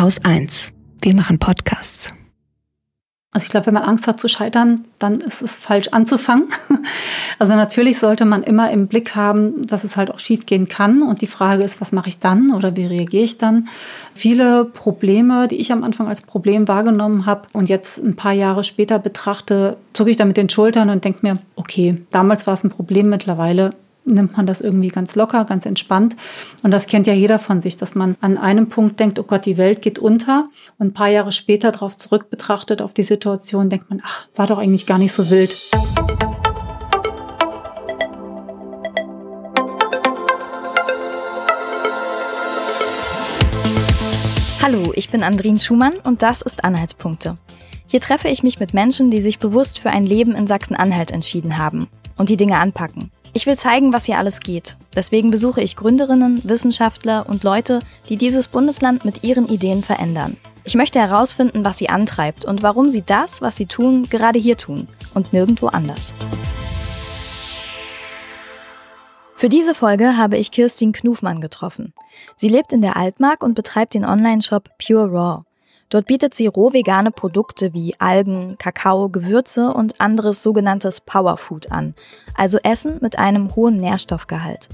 Haus 1. Wir machen Podcasts. Also ich glaube, wenn man Angst hat zu scheitern, dann ist es falsch anzufangen. Also natürlich sollte man immer im Blick haben, dass es halt auch schief gehen kann. Und die Frage ist, was mache ich dann oder wie reagiere ich dann? Viele Probleme, die ich am Anfang als Problem wahrgenommen habe und jetzt ein paar Jahre später betrachte, zucke ich da mit den Schultern und denke mir, okay, damals war es ein Problem, mittlerweile nimmt man das irgendwie ganz locker, ganz entspannt. Und das kennt ja jeder von sich, dass man an einem Punkt denkt, oh Gott, die Welt geht unter. Und ein paar Jahre später darauf zurück betrachtet, auf die Situation, denkt man, ach, war doch eigentlich gar nicht so wild. Hallo, ich bin Andrin Schumann und das ist Anhaltspunkte. Hier treffe ich mich mit Menschen, die sich bewusst für ein Leben in Sachsen-Anhalt entschieden haben und die Dinge anpacken. Ich will zeigen, was hier alles geht. Deswegen besuche ich Gründerinnen, Wissenschaftler und Leute, die dieses Bundesland mit ihren Ideen verändern. Ich möchte herausfinden, was sie antreibt und warum sie das, was sie tun, gerade hier tun und nirgendwo anders. Für diese Folge habe ich Kirstin Knufmann getroffen. Sie lebt in der Altmark und betreibt den Online-Shop Pure Raw. Dort bietet sie roh vegane Produkte wie Algen, Kakao, Gewürze und anderes sogenanntes Powerfood an, also Essen mit einem hohen Nährstoffgehalt.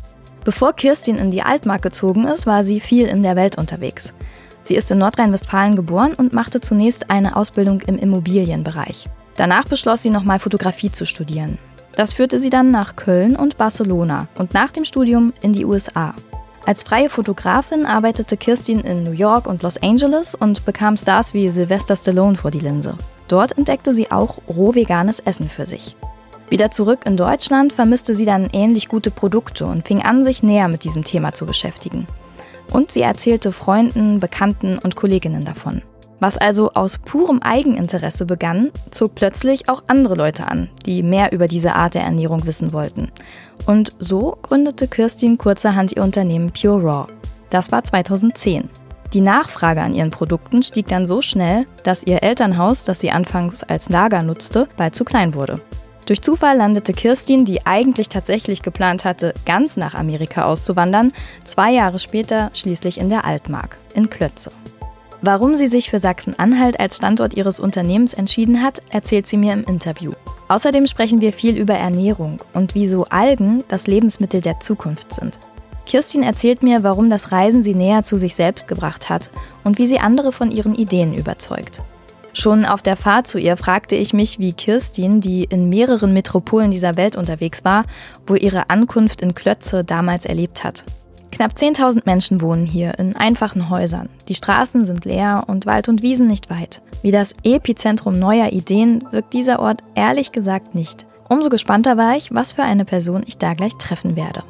Bevor Kirstin in die Altmark gezogen ist, war sie viel in der Welt unterwegs. Sie ist in Nordrhein-Westfalen geboren und machte zunächst eine Ausbildung im Immobilienbereich. Danach beschloss sie nochmal Fotografie zu studieren. Das führte sie dann nach Köln und Barcelona und nach dem Studium in die USA. Als freie Fotografin arbeitete Kirstin in New York und Los Angeles und bekam Stars wie Sylvester Stallone vor die Linse. Dort entdeckte sie auch roh veganes Essen für sich. Wieder zurück in Deutschland vermisste sie dann ähnlich gute Produkte und fing an, sich näher mit diesem Thema zu beschäftigen. Und sie erzählte Freunden, Bekannten und Kolleginnen davon. Was also aus purem Eigeninteresse begann, zog plötzlich auch andere Leute an, die mehr über diese Art der Ernährung wissen wollten. Und so gründete Kirstin kurzerhand ihr Unternehmen Pure Raw. Das war 2010. Die Nachfrage an ihren Produkten stieg dann so schnell, dass ihr Elternhaus, das sie anfangs als Lager nutzte, bald zu klein wurde. Durch Zufall landete Kirstin, die eigentlich tatsächlich geplant hatte, ganz nach Amerika auszuwandern, zwei Jahre später schließlich in der Altmark, in Klötze. Warum sie sich für Sachsen-Anhalt als Standort ihres Unternehmens entschieden hat, erzählt sie mir im Interview. Außerdem sprechen wir viel über Ernährung und wieso Algen das Lebensmittel der Zukunft sind. Kirstin erzählt mir, warum das Reisen sie näher zu sich selbst gebracht hat und wie sie andere von ihren Ideen überzeugt. Schon auf der Fahrt zu ihr fragte ich mich, wie Kirstin, die in mehreren Metropolen dieser Welt unterwegs war, wo ihre Ankunft in Klötze damals erlebt hat. Knapp 10.000 Menschen wohnen hier in einfachen Häusern. Die Straßen sind leer und Wald und Wiesen nicht weit. Wie das Epizentrum neuer Ideen wirkt dieser Ort ehrlich gesagt nicht. Umso gespannter war ich, was für eine Person ich da gleich treffen werde.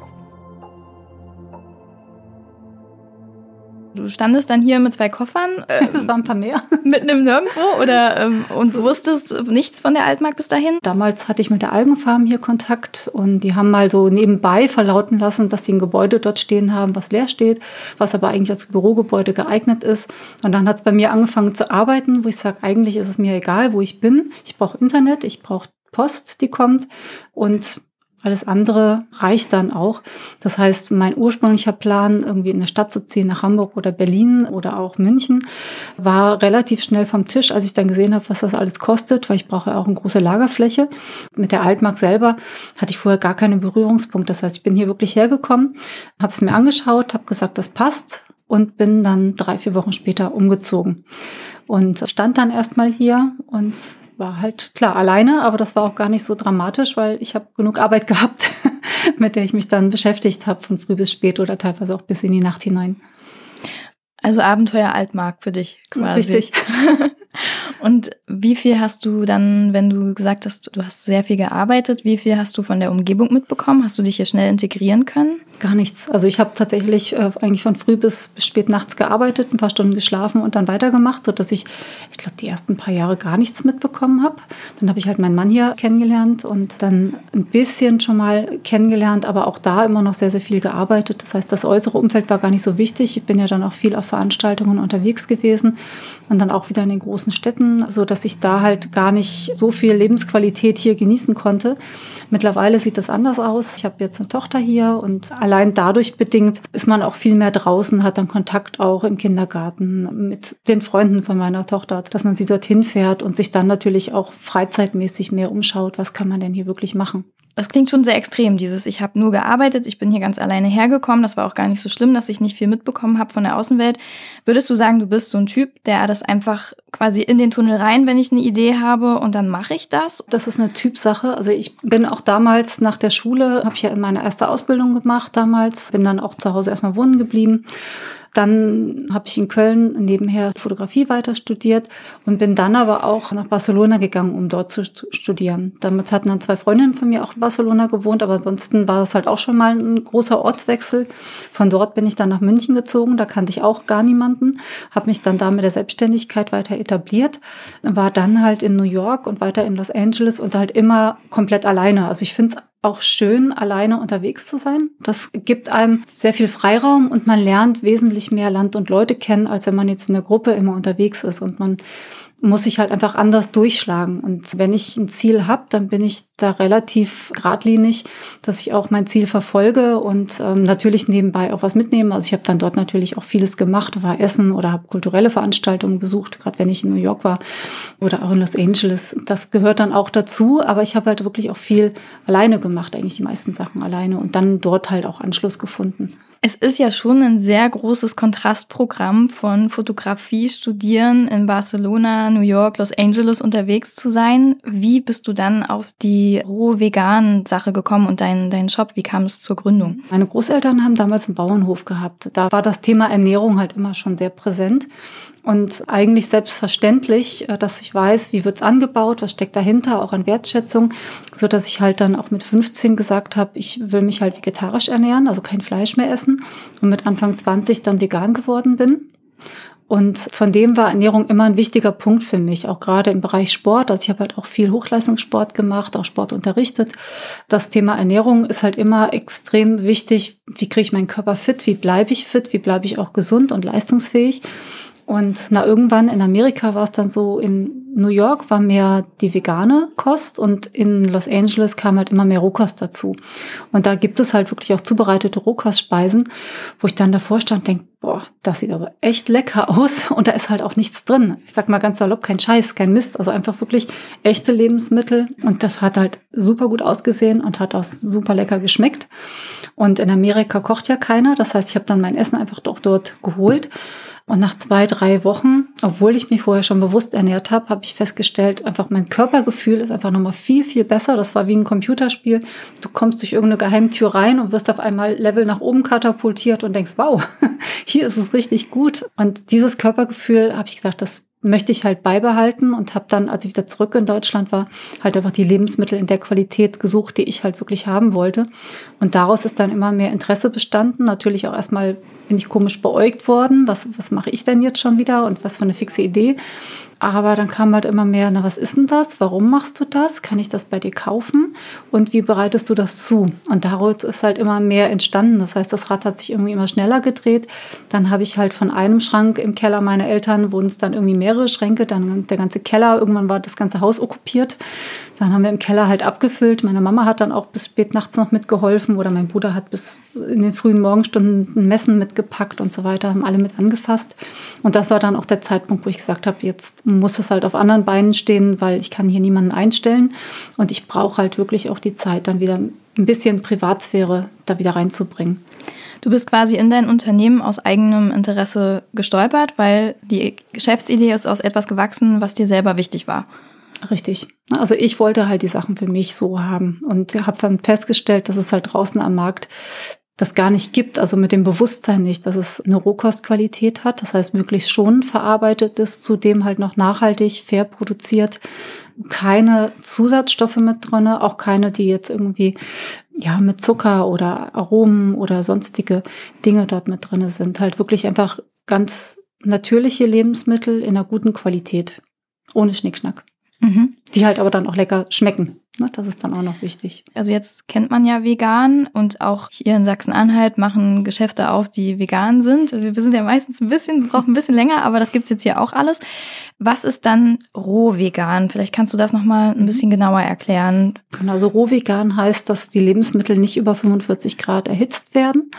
Du standest dann hier mit zwei Koffern. Äh, das waren ein paar mehr. Mitten im Nirgendwo oder ähm, und so. wusstest nichts von der Altmark bis dahin? Damals hatte ich mit der Algenfarm hier Kontakt und die haben mal so nebenbei verlauten lassen, dass sie ein Gebäude dort stehen haben, was leer steht, was aber eigentlich als Bürogebäude geeignet ist. Und dann hat es bei mir angefangen zu arbeiten, wo ich sage, eigentlich ist es mir egal, wo ich bin. Ich brauche Internet, ich brauche Post, die kommt. Und alles andere reicht dann auch. Das heißt, mein ursprünglicher Plan, irgendwie in eine Stadt zu ziehen, nach Hamburg oder Berlin oder auch München, war relativ schnell vom Tisch, als ich dann gesehen habe, was das alles kostet, weil ich brauche auch eine große Lagerfläche. Mit der Altmark selber hatte ich vorher gar keine Berührungspunkte. Das heißt, ich bin hier wirklich hergekommen, habe es mir angeschaut, habe gesagt, das passt und bin dann drei, vier Wochen später umgezogen und stand dann erstmal hier und war halt klar alleine, aber das war auch gar nicht so dramatisch, weil ich habe genug Arbeit gehabt, mit der ich mich dann beschäftigt habe, von früh bis spät oder teilweise auch bis in die Nacht hinein. Also Abenteuer Altmark für dich quasi. Richtig. Und wie viel hast du dann, wenn du gesagt hast, du hast sehr viel gearbeitet, wie viel hast du von der Umgebung mitbekommen? Hast du dich hier schnell integrieren können? Gar nichts. Also ich habe tatsächlich äh, eigentlich von früh bis, spät nachts gearbeitet, ein paar Stunden geschlafen und dann weitergemacht, sodass ich, ich glaube, die ersten paar Jahre gar nichts mitbekommen habe. Dann habe ich halt meinen Mann hier kennengelernt und dann ein bisschen schon mal kennengelernt, aber auch da immer noch sehr, sehr viel gearbeitet. Das heißt, das äußere Umfeld war gar nicht so wichtig. Ich bin ja dann auch viel auf Veranstaltungen unterwegs gewesen und dann auch wieder in den großen Städten, so dass ich da halt gar nicht so viel Lebensqualität hier genießen konnte. Mittlerweile sieht das anders aus. Ich habe jetzt eine Tochter hier und allein dadurch bedingt ist man auch viel mehr draußen, hat dann Kontakt auch im Kindergarten mit den Freunden von meiner Tochter, dass man sie dorthin fährt und sich dann natürlich auch freizeitmäßig mehr umschaut, was kann man denn hier wirklich machen. Das klingt schon sehr extrem, dieses ich habe nur gearbeitet, ich bin hier ganz alleine hergekommen, das war auch gar nicht so schlimm, dass ich nicht viel mitbekommen habe von der Außenwelt. Würdest du sagen, du bist so ein Typ, der das einfach quasi in den Tunnel rein, wenn ich eine Idee habe und dann mache ich das? Das ist eine Typsache. Also ich bin auch damals nach der Schule, habe ich ja meine erste Ausbildung gemacht damals, bin dann auch zu Hause erstmal wohnen geblieben dann habe ich in Köln nebenher Fotografie weiter studiert und bin dann aber auch nach Barcelona gegangen, um dort zu studieren. Damals hatten dann zwei Freundinnen von mir auch in Barcelona gewohnt, aber ansonsten war das halt auch schon mal ein großer Ortswechsel. Von dort bin ich dann nach München gezogen, da kannte ich auch gar niemanden, habe mich dann da mit der Selbstständigkeit weiter etabliert, war dann halt in New York und weiter in Los Angeles und halt immer komplett alleine. Also ich finde es auch schön, alleine unterwegs zu sein. Das gibt einem sehr viel Freiraum und man lernt wesentlich mehr Land und Leute kennen, als wenn man jetzt in der Gruppe immer unterwegs ist und man muss ich halt einfach anders durchschlagen. Und wenn ich ein Ziel habe, dann bin ich da relativ geradlinig, dass ich auch mein Ziel verfolge und ähm, natürlich nebenbei auch was mitnehme. Also ich habe dann dort natürlich auch vieles gemacht, war essen oder habe kulturelle Veranstaltungen besucht, gerade wenn ich in New York war oder auch in Los Angeles. Das gehört dann auch dazu, aber ich habe halt wirklich auch viel alleine gemacht, eigentlich die meisten Sachen alleine und dann dort halt auch Anschluss gefunden. Es ist ja schon ein sehr großes Kontrastprogramm von Fotografie studieren in Barcelona, New York, Los Angeles unterwegs zu sein. Wie bist du dann auf die roh vegan Sache gekommen und deinen dein Shop? Wie kam es zur Gründung? Meine Großeltern haben damals einen Bauernhof gehabt. Da war das Thema Ernährung halt immer schon sehr präsent. Und eigentlich selbstverständlich, äh, dass ich weiß, wie wird's angebaut, was steckt dahinter, auch an Wertschätzung, so dass ich halt dann auch mit 15 gesagt habe, ich will mich halt vegetarisch ernähren, also kein Fleisch mehr essen und mit Anfang 20 dann vegan geworden bin. Und von dem war Ernährung immer ein wichtiger Punkt für mich, auch gerade im Bereich Sport. Also ich habe halt auch viel Hochleistungssport gemacht, auch Sport unterrichtet. Das Thema Ernährung ist halt immer extrem wichtig. Wie kriege ich meinen Körper fit? Wie bleibe ich fit? Wie bleibe ich auch gesund und leistungsfähig? Und na, irgendwann in Amerika war es dann so, in New York war mehr die vegane Kost und in Los Angeles kam halt immer mehr Rohkost dazu. Und da gibt es halt wirklich auch zubereitete Rohkostspeisen, wo ich dann davor stand und denke, boah, das sieht aber echt lecker aus und da ist halt auch nichts drin. Ich sag mal ganz salopp, kein Scheiß, kein Mist, also einfach wirklich echte Lebensmittel und das hat halt super gut ausgesehen und hat auch super lecker geschmeckt. Und in Amerika kocht ja keiner, das heißt, ich habe dann mein Essen einfach doch dort geholt und nach zwei, drei Wochen, obwohl ich mich vorher schon bewusst ernährt habe, habe ich festgestellt, einfach mein Körpergefühl ist einfach nochmal viel, viel besser. Das war wie ein Computerspiel. Du kommst durch irgendeine Geheimtür rein und wirst auf einmal Level nach oben katapultiert und denkst, wow, hier ist es richtig gut. Und dieses Körpergefühl habe ich gesagt, das möchte ich halt beibehalten und habe dann, als ich wieder zurück in Deutschland war, halt einfach die Lebensmittel in der Qualität gesucht, die ich halt wirklich haben wollte. Und daraus ist dann immer mehr Interesse bestanden. Natürlich auch erstmal bin ich komisch beäugt worden. Was, was mache ich denn jetzt schon wieder und was für eine fixe Idee? Aber dann kam halt immer mehr, na, was ist denn das? Warum machst du das? Kann ich das bei dir kaufen? Und wie bereitest du das zu? Und daraus ist halt immer mehr entstanden. Das heißt, das Rad hat sich irgendwie immer schneller gedreht. Dann habe ich halt von einem Schrank im Keller meiner Eltern wurden es dann irgendwie mehrere Schränke, dann der ganze Keller. Irgendwann war das ganze Haus okkupiert. Dann haben wir im Keller halt abgefüllt. Meine Mama hat dann auch bis spät nachts noch mitgeholfen oder mein Bruder hat bis in den frühen Morgenstunden Messen mitgepackt und so weiter, haben alle mit angefasst. Und das war dann auch der Zeitpunkt, wo ich gesagt habe, jetzt muss es halt auf anderen Beinen stehen, weil ich kann hier niemanden einstellen und ich brauche halt wirklich auch die Zeit, dann wieder ein bisschen Privatsphäre da wieder reinzubringen. Du bist quasi in dein Unternehmen aus eigenem Interesse gestolpert, weil die Geschäftsidee ist aus etwas gewachsen, was dir selber wichtig war. Richtig. Also ich wollte halt die Sachen für mich so haben und habe dann festgestellt, dass es halt draußen am Markt das gar nicht gibt, also mit dem Bewusstsein nicht, dass es eine Rohkostqualität hat, das heißt möglichst schon verarbeitet ist, zudem halt noch nachhaltig, fair produziert, keine Zusatzstoffe mit drinne, auch keine, die jetzt irgendwie ja mit Zucker oder Aromen oder sonstige Dinge dort mit drinne sind, halt wirklich einfach ganz natürliche Lebensmittel in einer guten Qualität, ohne Schnickschnack. Mhm. Die halt aber dann auch lecker schmecken. Ne, das ist dann auch noch wichtig. Also jetzt kennt man ja vegan und auch hier in Sachsen-Anhalt machen Geschäfte auf, die vegan sind. Wir sind ja meistens ein bisschen, brauchen ein bisschen länger, aber das gibt's jetzt hier auch alles. Was ist dann roh-vegan? Vielleicht kannst du das nochmal ein mhm. bisschen genauer erklären. Genau, also roh-vegan heißt, dass die Lebensmittel nicht über 45 Grad erhitzt werden.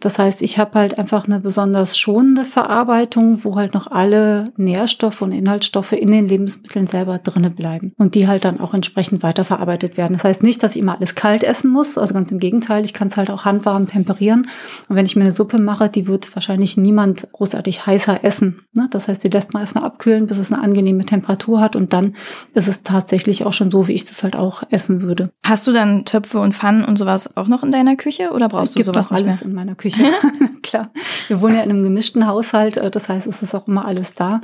Das heißt, ich habe halt einfach eine besonders schonende Verarbeitung, wo halt noch alle Nährstoffe und Inhaltsstoffe in den Lebensmitteln selber drinne bleiben und die halt dann auch entsprechend weiterverarbeitet werden. Das heißt nicht, dass ich immer alles kalt essen muss, also ganz im Gegenteil, ich kann es halt auch handwarm temperieren. Und wenn ich mir eine Suppe mache, die wird wahrscheinlich niemand großartig heißer essen. Ne? Das heißt, die lässt man erstmal abkühlen, bis es eine angenehme Temperatur hat und dann ist es tatsächlich auch schon so, wie ich das halt auch essen würde. Hast du dann Töpfe und Pfannen und sowas auch noch in deiner Küche oder brauchst du sowas nicht alles mehr? in meiner Küche. Küche. Klar. Wir wohnen ja in einem gemischten Haushalt, äh, das heißt, es ist auch immer alles da.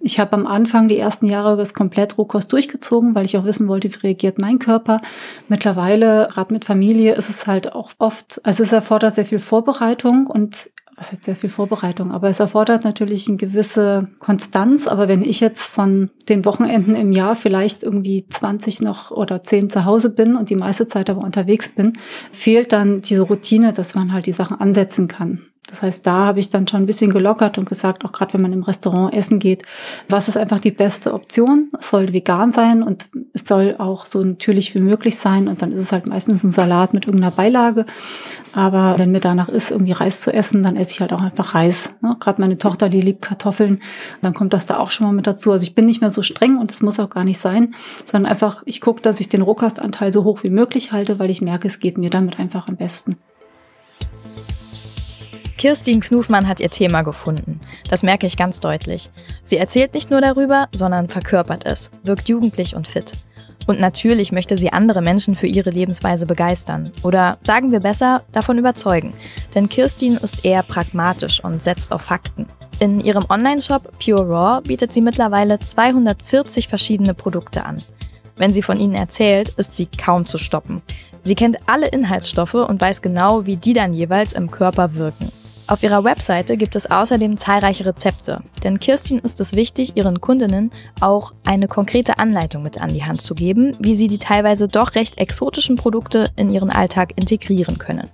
Ich habe am Anfang die ersten Jahre das komplett Rohkost durchgezogen, weil ich auch wissen wollte, wie reagiert mein Körper. Mittlerweile, gerade mit Familie, ist es halt auch oft, also es erfordert sehr viel Vorbereitung und was heißt sehr viel Vorbereitung, aber es erfordert natürlich eine gewisse Konstanz. Aber wenn ich jetzt von den Wochenenden im Jahr vielleicht irgendwie 20 noch oder 10 zu Hause bin und die meiste Zeit aber unterwegs bin, fehlt dann diese Routine, dass man halt die Sachen ansetzen kann. Das heißt, da habe ich dann schon ein bisschen gelockert und gesagt, auch gerade wenn man im Restaurant essen geht, was ist einfach die beste Option? Es soll vegan sein und es soll auch so natürlich wie möglich sein. Und dann ist es halt meistens ein Salat mit irgendeiner Beilage. Aber wenn mir danach ist, irgendwie Reis zu essen, dann esse ich halt auch einfach Reis. Ne? Gerade meine Tochter, die liebt Kartoffeln, dann kommt das da auch schon mal mit dazu. Also ich bin nicht mehr so streng und es muss auch gar nicht sein, sondern einfach, ich gucke, dass ich den Rohkostanteil so hoch wie möglich halte, weil ich merke, es geht mir damit einfach am besten. Kirstin Knufmann hat ihr Thema gefunden. Das merke ich ganz deutlich. Sie erzählt nicht nur darüber, sondern verkörpert es, wirkt jugendlich und fit. Und natürlich möchte sie andere Menschen für ihre Lebensweise begeistern. Oder sagen wir besser, davon überzeugen. Denn Kirstin ist eher pragmatisch und setzt auf Fakten. In ihrem Online-Shop Pure Raw bietet sie mittlerweile 240 verschiedene Produkte an. Wenn sie von ihnen erzählt, ist sie kaum zu stoppen. Sie kennt alle Inhaltsstoffe und weiß genau, wie die dann jeweils im Körper wirken. Auf ihrer Webseite gibt es außerdem zahlreiche Rezepte, denn Kirstin ist es wichtig, ihren Kundinnen auch eine konkrete Anleitung mit an die Hand zu geben, wie sie die teilweise doch recht exotischen Produkte in ihren Alltag integrieren können.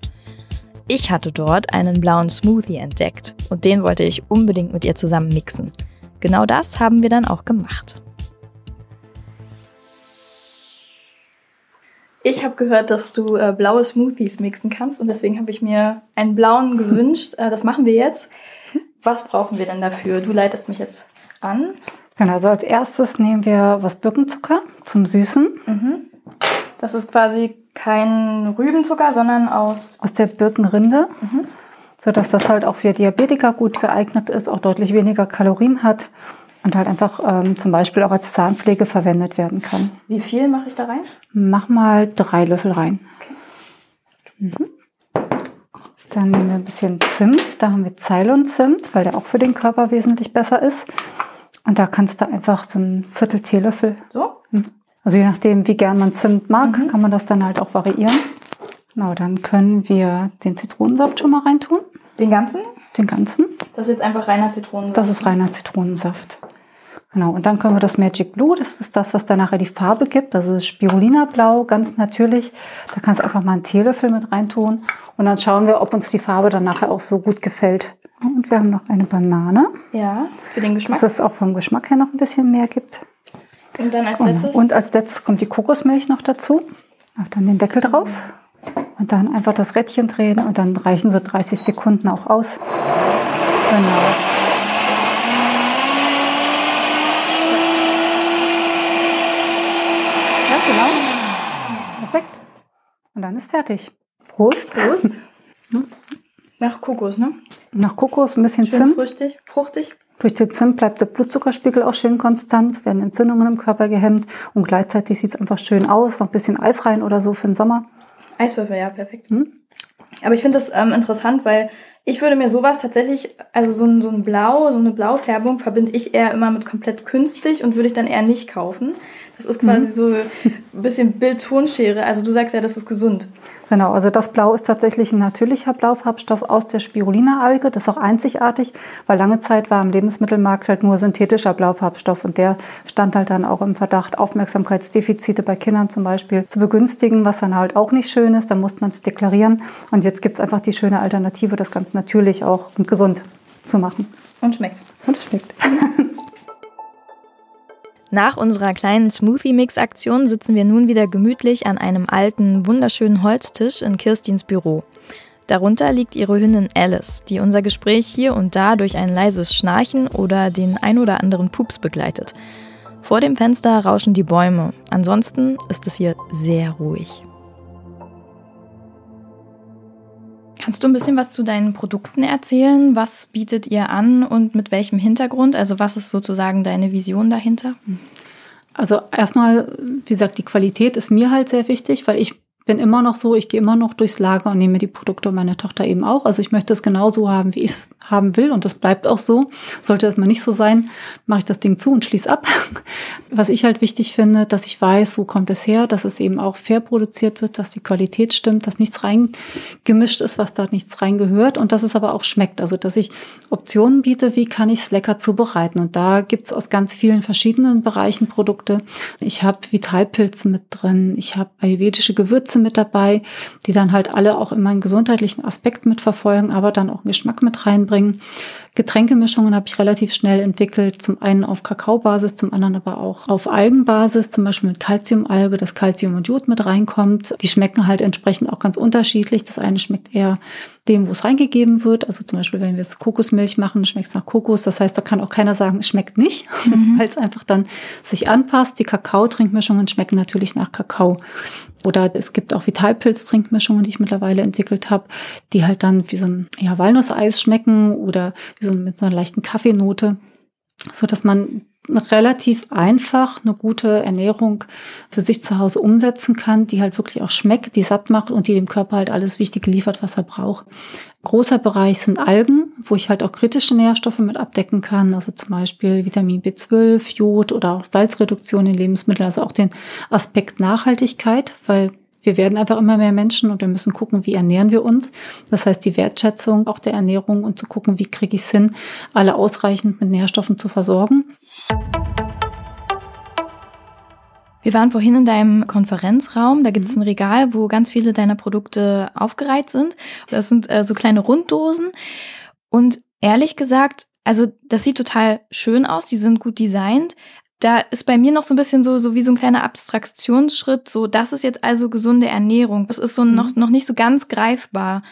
Ich hatte dort einen blauen Smoothie entdeckt und den wollte ich unbedingt mit ihr zusammen mixen. Genau das haben wir dann auch gemacht. Ich habe gehört, dass du äh, blaue Smoothies mixen kannst und deswegen habe ich mir einen blauen gewünscht. Äh, das machen wir jetzt. Was brauchen wir denn dafür? Du leitest mich jetzt an. Genau, also als erstes nehmen wir was Birkenzucker zum Süßen. Mhm. Das ist quasi kein Rübenzucker, sondern aus... Aus der Birkenrinde. Mhm. Sodass das halt auch für Diabetiker gut geeignet ist, auch deutlich weniger Kalorien hat und halt einfach ähm, zum Beispiel auch als Zahnpflege verwendet werden kann. Wie viel mache ich da rein? Mach mal drei Löffel rein. Okay. Mhm. Dann nehmen wir ein bisschen Zimt. Da haben wir Ceylon-Zimt, weil der auch für den Körper wesentlich besser ist. Und da kannst du einfach so ein Viertel Teelöffel. So? Mhm. Also je nachdem, wie gern man Zimt mag, mhm. kann man das dann halt auch variieren. Genau, dann können wir den Zitronensaft schon mal reintun. Den ganzen? Den ganzen. Das ist jetzt einfach reiner Zitronensaft. Das ist reiner Zitronensaft. Genau, und dann können wir das Magic Blue, das ist das, was dann nachher die Farbe gibt. Das ist Spirulina Blau, ganz natürlich. Da kannst du einfach mal einen Teelöffel mit reintun. Und dann schauen wir, ob uns die Farbe dann nachher auch so gut gefällt. Und wir haben noch eine Banane. Ja, für den Geschmack. Dass es auch vom Geschmack her noch ein bisschen mehr gibt. Und dann als letztes? Und als letztes kommt die Kokosmilch noch dazu. Auf dann den Deckel drauf. Und dann einfach das Rädchen drehen und dann reichen so 30 Sekunden auch aus. Genau. Und dann ist fertig. Prost. Prost. Nach Kokos, ne? Nach Kokos, ein bisschen schön Zimt. Fruchtig. fruchtig. Durch den Zimt bleibt der Blutzuckerspiegel auch schön konstant, werden Entzündungen im Körper gehemmt und gleichzeitig sieht es einfach schön aus. Noch ein bisschen Eis rein oder so für den Sommer. Eiswürfel, ja, perfekt. Hm? Aber ich finde das ähm, interessant, weil ich würde mir sowas tatsächlich, also so ein, so ein Blau, so eine Blaufärbung verbinde ich eher immer mit komplett künstlich und würde ich dann eher nicht kaufen. Das ist quasi mhm. so ein bisschen Bild-Tonschere. Also du sagst ja, das ist gesund. Genau, also das Blau ist tatsächlich ein natürlicher Blaufarbstoff aus der Spirulina-Alge. Das ist auch einzigartig, weil lange Zeit war im Lebensmittelmarkt halt nur synthetischer Blaufarbstoff und der stand halt dann auch im Verdacht, Aufmerksamkeitsdefizite bei Kindern zum Beispiel zu begünstigen, was dann halt auch nicht schön ist. Da musste man es deklarieren und jetzt gibt es einfach die schöne Alternative, das ganz natürlich auch und gesund zu machen. Und schmeckt. Und schmeckt. Nach unserer kleinen Smoothie-Mix-Aktion sitzen wir nun wieder gemütlich an einem alten, wunderschönen Holztisch in Kirstins Büro. Darunter liegt ihre Hündin Alice, die unser Gespräch hier und da durch ein leises Schnarchen oder den ein oder anderen Pups begleitet. Vor dem Fenster rauschen die Bäume, ansonsten ist es hier sehr ruhig. Kannst du ein bisschen was zu deinen Produkten erzählen? Was bietet ihr an und mit welchem Hintergrund? Also was ist sozusagen deine Vision dahinter? Also erstmal, wie gesagt, die Qualität ist mir halt sehr wichtig, weil ich bin immer noch so, ich gehe immer noch durchs Lager und nehme die Produkte und meine Tochter eben auch. Also ich möchte es genauso haben, wie ich es haben will und das bleibt auch so. Sollte es mal nicht so sein, mache ich das Ding zu und schließe ab. Was ich halt wichtig finde, dass ich weiß, wo kommt es her, dass es eben auch fair produziert wird, dass die Qualität stimmt, dass nichts reingemischt ist, was da nichts reingehört und dass es aber auch schmeckt. Also dass ich Optionen biete, wie kann ich es lecker zubereiten. Und da gibt es aus ganz vielen verschiedenen Bereichen Produkte. Ich habe Vitalpilze mit drin, ich habe ayurvedische Gewürze mit dabei, die dann halt alle auch immer einen gesundheitlichen Aspekt mitverfolgen, aber dann auch einen Geschmack mit reinbringen verbringen. Getränkemischungen habe ich relativ schnell entwickelt, zum einen auf Kakaobasis, zum anderen aber auch auf Algenbasis, zum Beispiel mit Calciumalge, dass Calcium und Jod mit reinkommt. Die schmecken halt entsprechend auch ganz unterschiedlich. Das eine schmeckt eher dem, wo es reingegeben wird. Also zum Beispiel, wenn wir jetzt Kokosmilch machen, schmeckt es nach Kokos. Das heißt, da kann auch keiner sagen, es schmeckt nicht, mhm. weil es einfach dann sich anpasst. Die Kakao-Trinkmischungen schmecken natürlich nach Kakao. Oder es gibt auch Vitalpilz-Trinkmischungen, die ich mittlerweile entwickelt habe, die halt dann wie so ein ja, Walnusseis schmecken oder wie so mit so einer leichten Kaffeenote, so dass man relativ einfach eine gute Ernährung für sich zu Hause umsetzen kann, die halt wirklich auch schmeckt, die satt macht und die dem Körper halt alles Wichtige liefert, was er braucht. Großer Bereich sind Algen, wo ich halt auch kritische Nährstoffe mit abdecken kann, also zum Beispiel Vitamin B12, Jod oder auch Salzreduktion in Lebensmitteln, also auch den Aspekt Nachhaltigkeit, weil wir werden einfach immer mehr Menschen und wir müssen gucken, wie ernähren wir uns. Das heißt, die Wertschätzung auch der Ernährung und zu gucken, wie kriege ich es hin, alle ausreichend mit Nährstoffen zu versorgen. Wir waren vorhin in deinem Konferenzraum. Da gibt es ein Regal, wo ganz viele deiner Produkte aufgereiht sind. Das sind äh, so kleine Runddosen. Und ehrlich gesagt, also das sieht total schön aus. Die sind gut designt da ist bei mir noch so ein bisschen so, so wie so ein kleiner Abstraktionsschritt, so, das ist jetzt also gesunde Ernährung. Das ist so mhm. noch, noch nicht so ganz greifbar.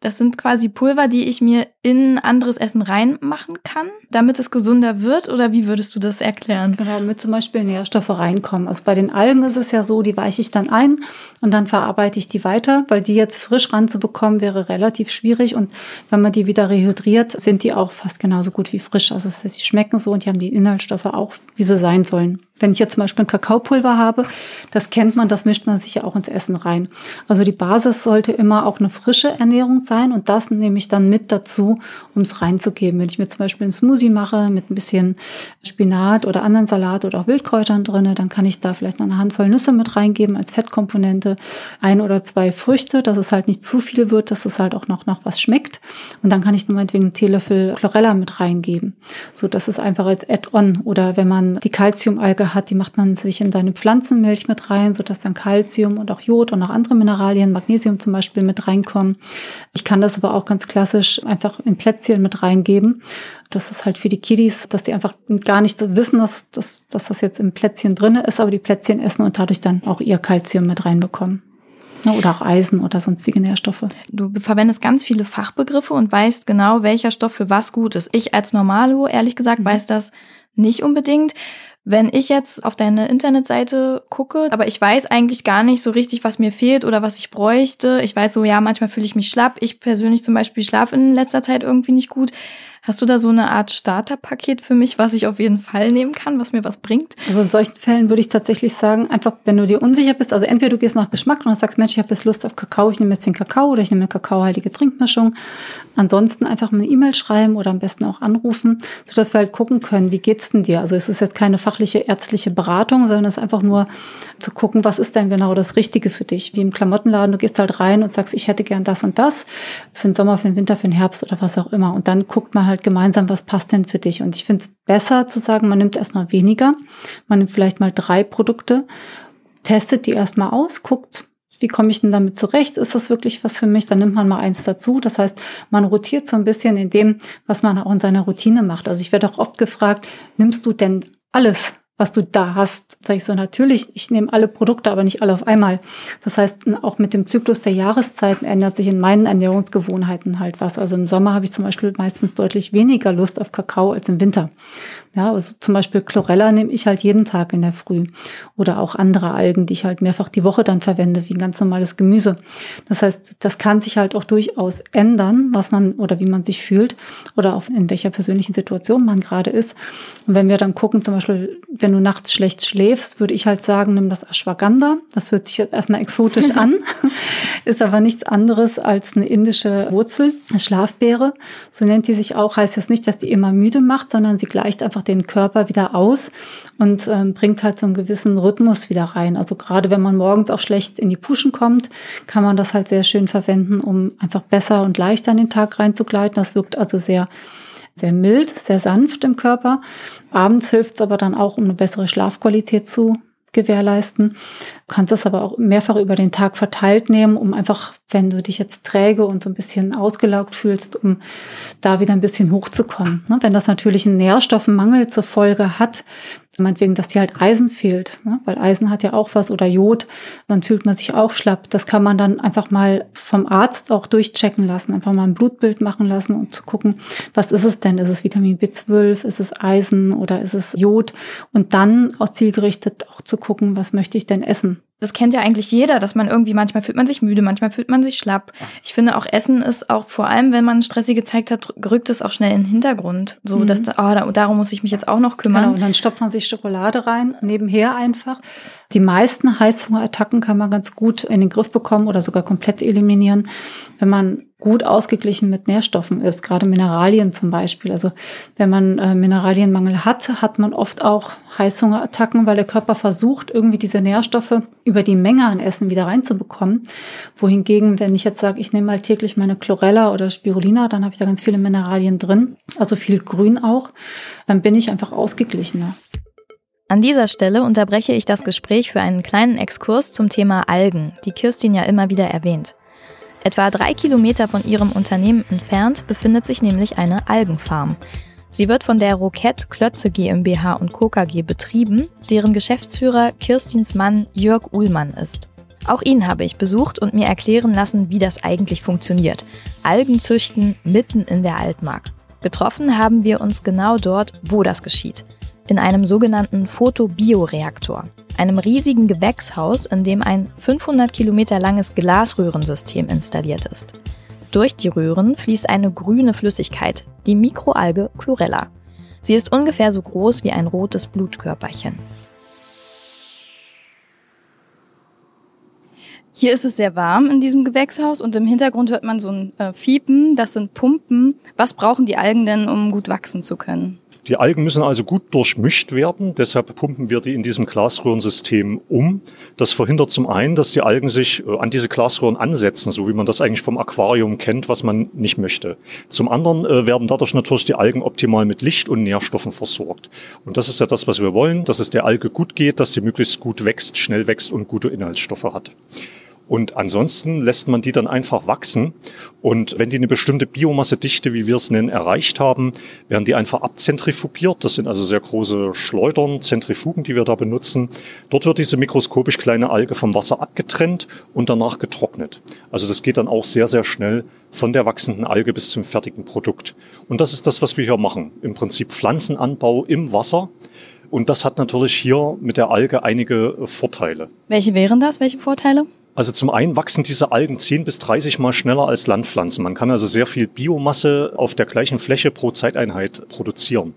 Das sind quasi Pulver, die ich mir in anderes Essen reinmachen kann, damit es gesunder wird? Oder wie würdest du das erklären? Genau, damit zum Beispiel Nährstoffe reinkommen. Also bei den Algen ist es ja so, die weiche ich dann ein und dann verarbeite ich die weiter, weil die jetzt frisch ranzubekommen wäre relativ schwierig. Und wenn man die wieder rehydriert, sind die auch fast genauso gut wie frisch. Also das heißt, sie schmecken so und die haben die Inhaltsstoffe auch, wie sie sein sollen. Wenn ich jetzt zum Beispiel ein Kakaopulver habe, das kennt man, das mischt man sich ja auch ins Essen rein. Also die Basis sollte immer auch eine frische Ernährung sein und das nehme ich dann mit dazu, um es reinzugeben. Wenn ich mir zum Beispiel einen Smoothie mache mit ein bisschen Spinat oder anderen Salat oder auch Wildkräutern drinne, dann kann ich da vielleicht noch eine Handvoll Nüsse mit reingeben als Fettkomponente, ein oder zwei Früchte, dass es halt nicht zu viel wird, dass es halt auch noch nach was schmeckt. Und dann kann ich meinetwegen einen Teelöffel Chlorella mit reingeben. So, das ist einfach als Add-on. Oder wenn man die Calciumalge hat, die macht man sich in seine Pflanzenmilch mit rein, sodass dann Kalzium und auch Jod und auch andere Mineralien, Magnesium zum Beispiel mit reinkommen. Ich kann das aber auch ganz klassisch einfach in Plätzchen mit reingeben. Das ist halt für die Kiddies, dass die einfach gar nicht wissen, dass, dass, dass das jetzt im Plätzchen drinne ist, aber die Plätzchen essen und dadurch dann auch ihr Kalzium mit reinbekommen. Oder auch Eisen oder sonstige Nährstoffe. Du verwendest ganz viele Fachbegriffe und weißt genau, welcher Stoff für was gut ist. Ich als Normalo, ehrlich gesagt, mhm. weiß das nicht unbedingt. Wenn ich jetzt auf deine Internetseite gucke, aber ich weiß eigentlich gar nicht so richtig, was mir fehlt oder was ich bräuchte. Ich weiß so, ja, manchmal fühle ich mich schlapp. Ich persönlich zum Beispiel schlafe in letzter Zeit irgendwie nicht gut. Hast du da so eine Art Starterpaket für mich, was ich auf jeden Fall nehmen kann, was mir was bringt? Also in solchen Fällen würde ich tatsächlich sagen, einfach, wenn du dir unsicher bist, also entweder du gehst nach Geschmack und sagst, Mensch, ich habe jetzt Lust auf Kakao, ich nehme jetzt den Kakao oder ich nehme eine kakaohaltige Trinkmischung. Ansonsten einfach eine E-Mail schreiben oder am besten auch anrufen, sodass wir halt gucken können, wie geht's denn dir? Also es ist jetzt keine fachliche ärztliche Beratung, sondern es ist einfach nur zu gucken, was ist denn genau das Richtige für dich? Wie im Klamottenladen, du gehst halt rein und sagst, ich hätte gern das und das für den Sommer, für den Winter, für den Herbst oder was auch immer. Und dann guckt man halt gemeinsam, was passt denn für dich. Und ich finde es besser zu sagen, man nimmt erstmal weniger. Man nimmt vielleicht mal drei Produkte, testet die erstmal aus, guckt, wie komme ich denn damit zurecht? Ist das wirklich was für mich? Dann nimmt man mal eins dazu. Das heißt, man rotiert so ein bisschen in dem, was man auch in seiner Routine macht. Also ich werde auch oft gefragt, nimmst du denn alles? Was du da hast. Sag ich so, natürlich, ich nehme alle Produkte, aber nicht alle auf einmal. Das heißt, auch mit dem Zyklus der Jahreszeiten ändert sich in meinen Ernährungsgewohnheiten halt was. Also im Sommer habe ich zum Beispiel meistens deutlich weniger Lust auf Kakao als im Winter. Ja, also zum Beispiel Chlorella nehme ich halt jeden Tag in der Früh. Oder auch andere Algen, die ich halt mehrfach die Woche dann verwende, wie ein ganz normales Gemüse. Das heißt, das kann sich halt auch durchaus ändern, was man oder wie man sich fühlt oder auch in welcher persönlichen Situation man gerade ist. Und wenn wir dann gucken, zum Beispiel, wenn du nachts schlecht schläfst, würde ich halt sagen, nimm das Ashwagandha. Das hört sich jetzt erstmal exotisch an, ist aber nichts anderes als eine indische Wurzel, eine Schlafbeere. So nennt die sich auch. Heißt jetzt nicht, dass die immer müde macht, sondern sie gleicht einfach den Körper wieder aus und ähm, bringt halt so einen gewissen Rhythmus wieder rein. Also gerade wenn man morgens auch schlecht in die Puschen kommt, kann man das halt sehr schön verwenden, um einfach besser und leichter in den Tag reinzugleiten. Das wirkt also sehr sehr mild, sehr sanft im Körper. Abends hilft es aber dann auch, um eine bessere Schlafqualität zu gewährleisten. Du kannst es aber auch mehrfach über den Tag verteilt nehmen, um einfach, wenn du dich jetzt träge und so ein bisschen ausgelaugt fühlst, um da wieder ein bisschen hochzukommen. Ne, wenn das natürlich einen Nährstoffmangel zur Folge hat, meinetwegen, dass dir halt Eisen fehlt, ne? weil Eisen hat ja auch was oder Jod, dann fühlt man sich auch schlapp. Das kann man dann einfach mal vom Arzt auch durchchecken lassen, einfach mal ein Blutbild machen lassen und zu gucken, was ist es denn? Ist es Vitamin B12, ist es Eisen oder ist es Jod? Und dann auch zielgerichtet auch zu gucken, was möchte ich denn essen? Das kennt ja eigentlich jeder, dass man irgendwie, manchmal fühlt man sich müde, manchmal fühlt man sich schlapp. Ich finde auch Essen ist auch, vor allem wenn man stressige Zeit hat, rückt es auch schnell in den Hintergrund. So, mhm. dass, oh, darum muss ich mich jetzt auch noch kümmern. Genau, und dann stopft man sich Schokolade rein, nebenher einfach. Die meisten Heißhungerattacken kann man ganz gut in den Griff bekommen oder sogar komplett eliminieren, wenn man gut ausgeglichen mit Nährstoffen ist, gerade Mineralien zum Beispiel. Also wenn man äh, Mineralienmangel hat, hat man oft auch Heißhungerattacken, weil der Körper versucht, irgendwie diese Nährstoffe über die Menge an Essen wieder reinzubekommen. Wohingegen, wenn ich jetzt sage, ich nehme mal täglich meine Chlorella oder Spirulina, dann habe ich da ganz viele Mineralien drin, also viel Grün auch, dann bin ich einfach ausgeglichener. An dieser Stelle unterbreche ich das Gespräch für einen kleinen Exkurs zum Thema Algen, die Kirstin ja immer wieder erwähnt. Etwa drei Kilometer von ihrem Unternehmen entfernt befindet sich nämlich eine Algenfarm. Sie wird von der Roquette Klötze GmbH und Co. KG betrieben, deren Geschäftsführer Kirstins Mann Jörg Uhlmann ist. Auch ihn habe ich besucht und mir erklären lassen, wie das eigentlich funktioniert. Algen züchten mitten in der Altmark. Getroffen haben wir uns genau dort, wo das geschieht in einem sogenannten Photobioreaktor, einem riesigen Gewächshaus, in dem ein 500 Kilometer langes Glasröhrensystem installiert ist. Durch die Röhren fließt eine grüne Flüssigkeit, die Mikroalge Chlorella. Sie ist ungefähr so groß wie ein rotes Blutkörperchen. Hier ist es sehr warm in diesem Gewächshaus und im Hintergrund hört man so ein äh, Fiepen, das sind Pumpen. Was brauchen die Algen denn, um gut wachsen zu können? Die Algen müssen also gut durchmischt werden, deshalb pumpen wir die in diesem Glasröhrensystem um. Das verhindert zum einen, dass die Algen sich äh, an diese Glasröhren ansetzen, so wie man das eigentlich vom Aquarium kennt, was man nicht möchte. Zum anderen äh, werden dadurch natürlich die Algen optimal mit Licht und Nährstoffen versorgt. Und das ist ja das, was wir wollen, dass es der Alge gut geht, dass sie möglichst gut wächst, schnell wächst und gute Inhaltsstoffe hat. Und ansonsten lässt man die dann einfach wachsen. Und wenn die eine bestimmte Biomassedichte, wie wir es nennen, erreicht haben, werden die einfach abzentrifugiert. Das sind also sehr große Schleudern, Zentrifugen, die wir da benutzen. Dort wird diese mikroskopisch kleine Alge vom Wasser abgetrennt und danach getrocknet. Also das geht dann auch sehr, sehr schnell von der wachsenden Alge bis zum fertigen Produkt. Und das ist das, was wir hier machen. Im Prinzip Pflanzenanbau im Wasser. Und das hat natürlich hier mit der Alge einige Vorteile. Welche wären das? Welche Vorteile? Also zum einen wachsen diese Algen 10 bis 30 Mal schneller als Landpflanzen. Man kann also sehr viel Biomasse auf der gleichen Fläche pro Zeiteinheit produzieren.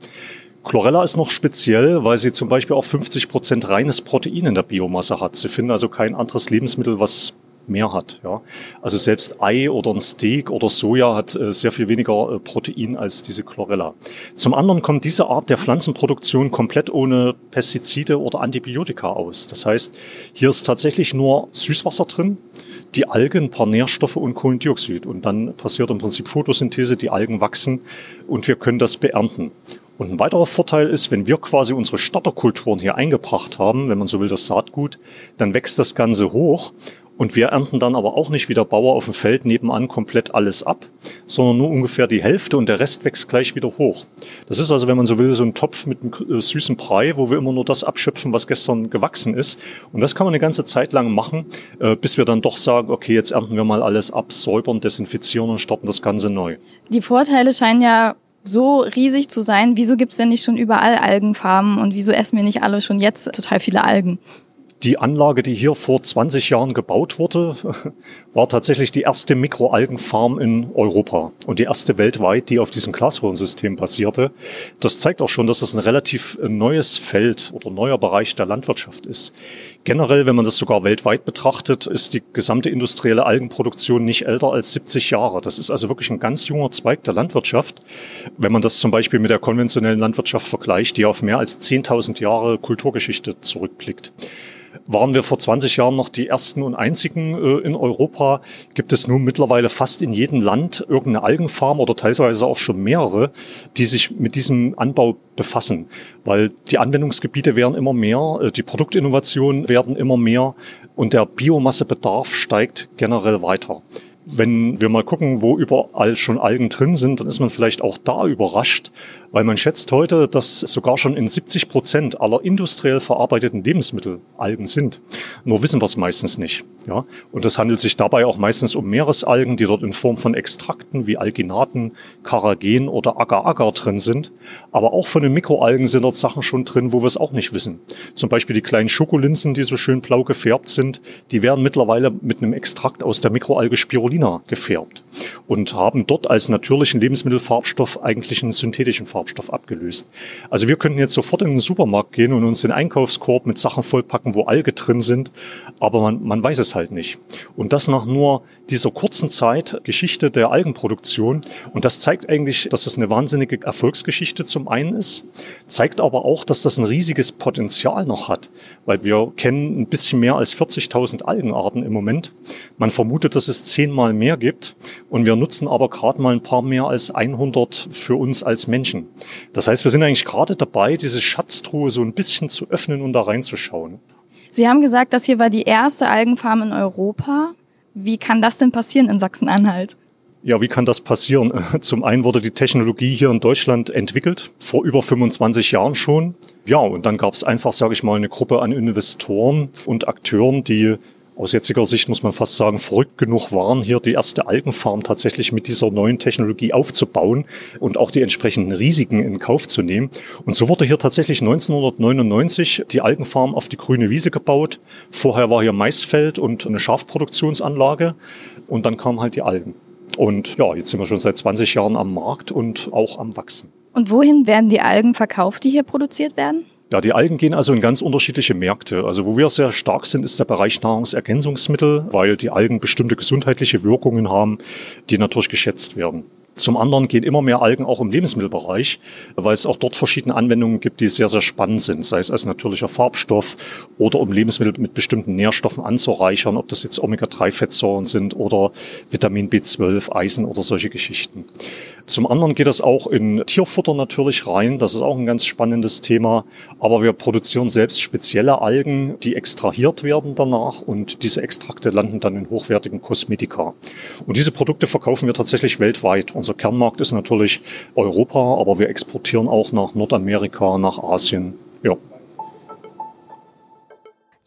Chlorella ist noch speziell, weil sie zum Beispiel auch 50 Prozent reines Protein in der Biomasse hat. Sie finden also kein anderes Lebensmittel, was mehr hat. Ja. Also selbst Ei oder ein Steak oder Soja hat äh, sehr viel weniger äh, Protein als diese Chlorella. Zum anderen kommt diese Art der Pflanzenproduktion komplett ohne Pestizide oder Antibiotika aus. Das heißt, hier ist tatsächlich nur Süßwasser drin, die Algen, ein paar Nährstoffe und Kohlendioxid. Und dann passiert im Prinzip Photosynthese, die Algen wachsen und wir können das beernten. Und ein weiterer Vorteil ist, wenn wir quasi unsere Starterkulturen hier eingebracht haben, wenn man so will, das Saatgut, dann wächst das Ganze hoch und wir ernten dann aber auch nicht wie der Bauer auf dem Feld nebenan komplett alles ab, sondern nur ungefähr die Hälfte und der Rest wächst gleich wieder hoch. Das ist also, wenn man so will, so ein Topf mit einem äh, süßen Brei, wo wir immer nur das abschöpfen, was gestern gewachsen ist. Und das kann man eine ganze Zeit lang machen, äh, bis wir dann doch sagen, okay, jetzt ernten wir mal alles ab, säubern, desinfizieren und starten das Ganze neu. Die Vorteile scheinen ja so riesig zu sein. Wieso gibt es denn nicht schon überall Algenfarmen und wieso essen wir nicht alle schon jetzt total viele Algen? Die Anlage, die hier vor 20 Jahren gebaut wurde, war tatsächlich die erste Mikroalgenfarm in Europa und die erste weltweit, die auf diesem Glasröhrensystem basierte. Das zeigt auch schon, dass das ein relativ neues Feld oder neuer Bereich der Landwirtschaft ist. Generell, wenn man das sogar weltweit betrachtet, ist die gesamte industrielle Algenproduktion nicht älter als 70 Jahre. Das ist also wirklich ein ganz junger Zweig der Landwirtschaft. Wenn man das zum Beispiel mit der konventionellen Landwirtschaft vergleicht, die auf mehr als 10.000 Jahre Kulturgeschichte zurückblickt waren wir vor 20 Jahren noch die ersten und einzigen äh, in Europa. Gibt es nun mittlerweile fast in jedem Land irgendeine Algenfarm oder teilweise auch schon mehrere, die sich mit diesem Anbau befassen. Weil die Anwendungsgebiete werden immer mehr, äh, die Produktinnovationen werden immer mehr und der Biomassebedarf steigt generell weiter. Wenn wir mal gucken, wo überall schon Algen drin sind, dann ist man vielleicht auch da überrascht, weil man schätzt heute, dass sogar schon in 70 Prozent aller industriell verarbeiteten Lebensmittel Algen sind. Nur wissen wir es meistens nicht. Ja? Und es handelt sich dabei auch meistens um Meeresalgen, die dort in Form von Extrakten wie Alginaten, Karagen oder Agar-Agar drin sind. Aber auch von den Mikroalgen sind dort Sachen schon drin, wo wir es auch nicht wissen. Zum Beispiel die kleinen Schokolinsen, die so schön blau gefärbt sind, die werden mittlerweile mit einem Extrakt aus der Mikroalge Spirulina gefärbt und haben dort als natürlichen Lebensmittelfarbstoff eigentlich einen synthetischen Farbstoff Farbstoff abgelöst. Also wir könnten jetzt sofort in den Supermarkt gehen und uns den Einkaufskorb mit Sachen vollpacken, wo Alge drin sind, aber man, man weiß es halt nicht. Und das nach nur dieser kurzen Zeit Geschichte der Algenproduktion. Und das zeigt eigentlich, dass das eine wahnsinnige Erfolgsgeschichte zum einen ist, zeigt aber auch, dass das ein riesiges Potenzial noch hat, weil wir kennen ein bisschen mehr als 40.000 Algenarten im Moment. Man vermutet, dass es zehnmal mehr gibt und wir nutzen aber gerade mal ein paar mehr als 100 für uns als Menschen. Das heißt, wir sind eigentlich gerade dabei, diese Schatztruhe so ein bisschen zu öffnen und da reinzuschauen. Sie haben gesagt, das hier war die erste Algenfarm in Europa. Wie kann das denn passieren in Sachsen-Anhalt? Ja, wie kann das passieren? Zum einen wurde die Technologie hier in Deutschland entwickelt, vor über 25 Jahren schon. Ja, und dann gab es einfach, sage ich mal, eine Gruppe an Investoren und Akteuren, die aus jetziger Sicht muss man fast sagen, verrückt genug waren, hier die erste Algenfarm tatsächlich mit dieser neuen Technologie aufzubauen und auch die entsprechenden Risiken in Kauf zu nehmen. Und so wurde hier tatsächlich 1999 die Algenfarm auf die grüne Wiese gebaut. Vorher war hier Maisfeld und eine Schafproduktionsanlage und dann kamen halt die Algen. Und ja, jetzt sind wir schon seit 20 Jahren am Markt und auch am Wachsen. Und wohin werden die Algen verkauft, die hier produziert werden? Ja, die Algen gehen also in ganz unterschiedliche Märkte. Also wo wir sehr stark sind, ist der Bereich Nahrungsergänzungsmittel, weil die Algen bestimmte gesundheitliche Wirkungen haben, die natürlich geschätzt werden. Zum anderen gehen immer mehr Algen auch im Lebensmittelbereich, weil es auch dort verschiedene Anwendungen gibt, die sehr, sehr spannend sind, sei es als natürlicher Farbstoff oder um Lebensmittel mit bestimmten Nährstoffen anzureichern, ob das jetzt Omega-3-Fettsäuren sind oder Vitamin B12, Eisen oder solche Geschichten. Zum anderen geht das auch in Tierfutter natürlich rein. Das ist auch ein ganz spannendes Thema. Aber wir produzieren selbst spezielle Algen, die extrahiert werden danach und diese Extrakte landen dann in hochwertigen Kosmetika. Und diese Produkte verkaufen wir tatsächlich weltweit. Unser Kernmarkt ist natürlich Europa, aber wir exportieren auch nach Nordamerika, nach Asien. Ja.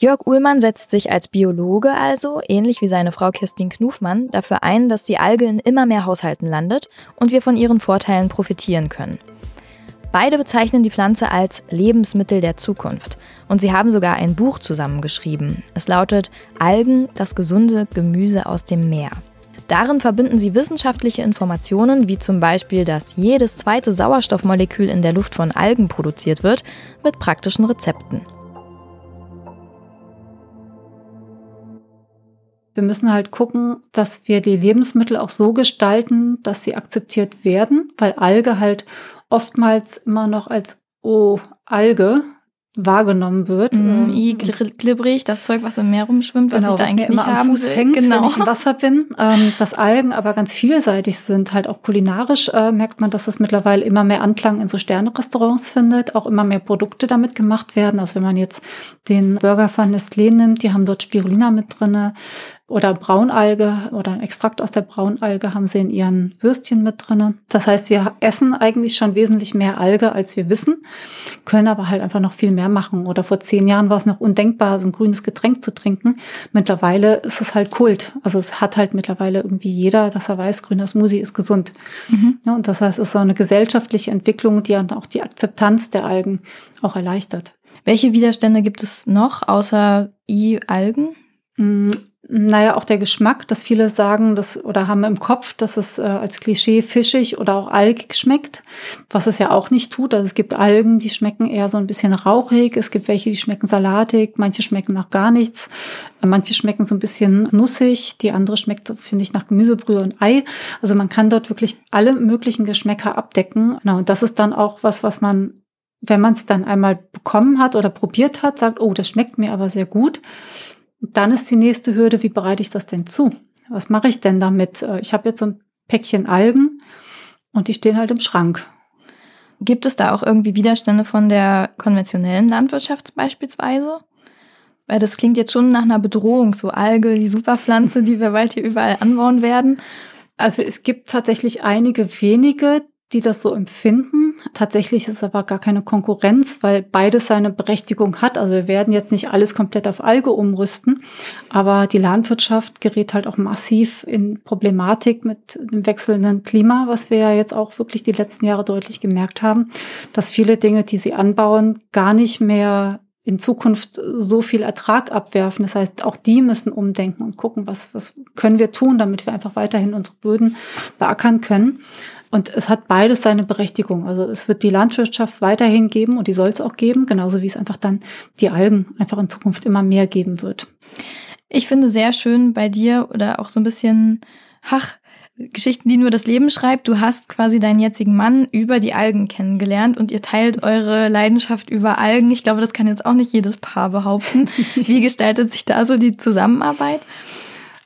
Jörg Uhlmann setzt sich als Biologe also, ähnlich wie seine Frau Kirstin Knufmann, dafür ein, dass die Alge in immer mehr Haushalten landet und wir von ihren Vorteilen profitieren können. Beide bezeichnen die Pflanze als Lebensmittel der Zukunft. Und sie haben sogar ein Buch zusammengeschrieben. Es lautet Algen, das gesunde Gemüse aus dem Meer. Darin verbinden sie wissenschaftliche Informationen, wie zum Beispiel, dass jedes zweite Sauerstoffmolekül in der Luft von Algen produziert wird, mit praktischen Rezepten. Wir müssen halt gucken, dass wir die Lebensmittel auch so gestalten, dass sie akzeptiert werden, weil Alge halt oftmals immer noch als Oh, Alge wahrgenommen wird. Mm, ähm, glibberig, das Zeug, was im Meer rumschwimmt, was genau, ich da was eigentlich nicht haben am Fuß will. hängt, genau. wenn ich im Wasser bin. Ähm, dass Algen aber ganz vielseitig sind, halt auch kulinarisch äh, merkt man, dass es mittlerweile immer mehr Anklang in so Sterne-Restaurants findet, auch immer mehr Produkte damit gemacht werden. Also wenn man jetzt den Burger von Nestlé nimmt, die haben dort Spirulina mit drinne oder Braunalge oder ein Extrakt aus der Braunalge haben sie in ihren Würstchen mit drinne. Das heißt, wir essen eigentlich schon wesentlich mehr Alge, als wir wissen, können aber halt einfach noch viel mehr machen. Oder vor zehn Jahren war es noch undenkbar, so ein grünes Getränk zu trinken. Mittlerweile ist es halt Kult. Also es hat halt mittlerweile irgendwie jeder, dass er weiß, grüner Smoothie ist gesund. Mhm. Ja, und das heißt, es ist so eine gesellschaftliche Entwicklung, die dann auch die Akzeptanz der Algen auch erleichtert. Welche Widerstände gibt es noch außer I-Algen? Mm, naja, auch der Geschmack, dass viele sagen, dass oder haben im Kopf, dass es äh, als Klischee fischig oder auch algig schmeckt, was es ja auch nicht tut. Also es gibt Algen, die schmecken eher so ein bisschen rauchig, es gibt welche, die schmecken salatig, manche schmecken nach gar nichts, manche schmecken so ein bisschen nussig, die andere schmeckt, finde ich, nach Gemüsebrühe und Ei. Also man kann dort wirklich alle möglichen Geschmäcker abdecken. Na, und das ist dann auch was, was man wenn man es dann einmal bekommen hat oder probiert hat, sagt, oh, das schmeckt mir aber sehr gut dann ist die nächste Hürde, wie bereite ich das denn zu? Was mache ich denn damit? Äh, ich habe jetzt so ein Päckchen Algen und die stehen halt im Schrank. Gibt es da auch irgendwie Widerstände von der konventionellen Landwirtschaft beispielsweise? Weil das klingt jetzt schon nach einer Bedrohung, so Alge, die Superpflanze, die wir bald hier überall anbauen werden. Also es gibt tatsächlich einige wenige, die das so empfinden. Tatsächlich ist es aber gar keine Konkurrenz, weil beides seine Berechtigung hat. Also wir werden jetzt nicht alles komplett auf Alge umrüsten, aber die Landwirtschaft gerät halt auch massiv in Problematik mit dem wechselnden Klima, was wir ja jetzt auch wirklich die letzten Jahre deutlich gemerkt haben, dass viele Dinge, die sie anbauen, gar nicht mehr in Zukunft so viel Ertrag abwerfen. Das heißt, auch die müssen umdenken und gucken, was, was können wir tun, damit wir einfach weiterhin unsere Böden beackern können. Und es hat beides seine Berechtigung. Also es wird die Landwirtschaft weiterhin geben und die soll es auch geben, genauso wie es einfach dann die Algen einfach in Zukunft immer mehr geben wird. Ich finde sehr schön bei dir oder auch so ein bisschen, ach, Geschichten, die nur das Leben schreibt. Du hast quasi deinen jetzigen Mann über die Algen kennengelernt und ihr teilt eure Leidenschaft über Algen. Ich glaube, das kann jetzt auch nicht jedes Paar behaupten. Wie gestaltet sich da so die Zusammenarbeit?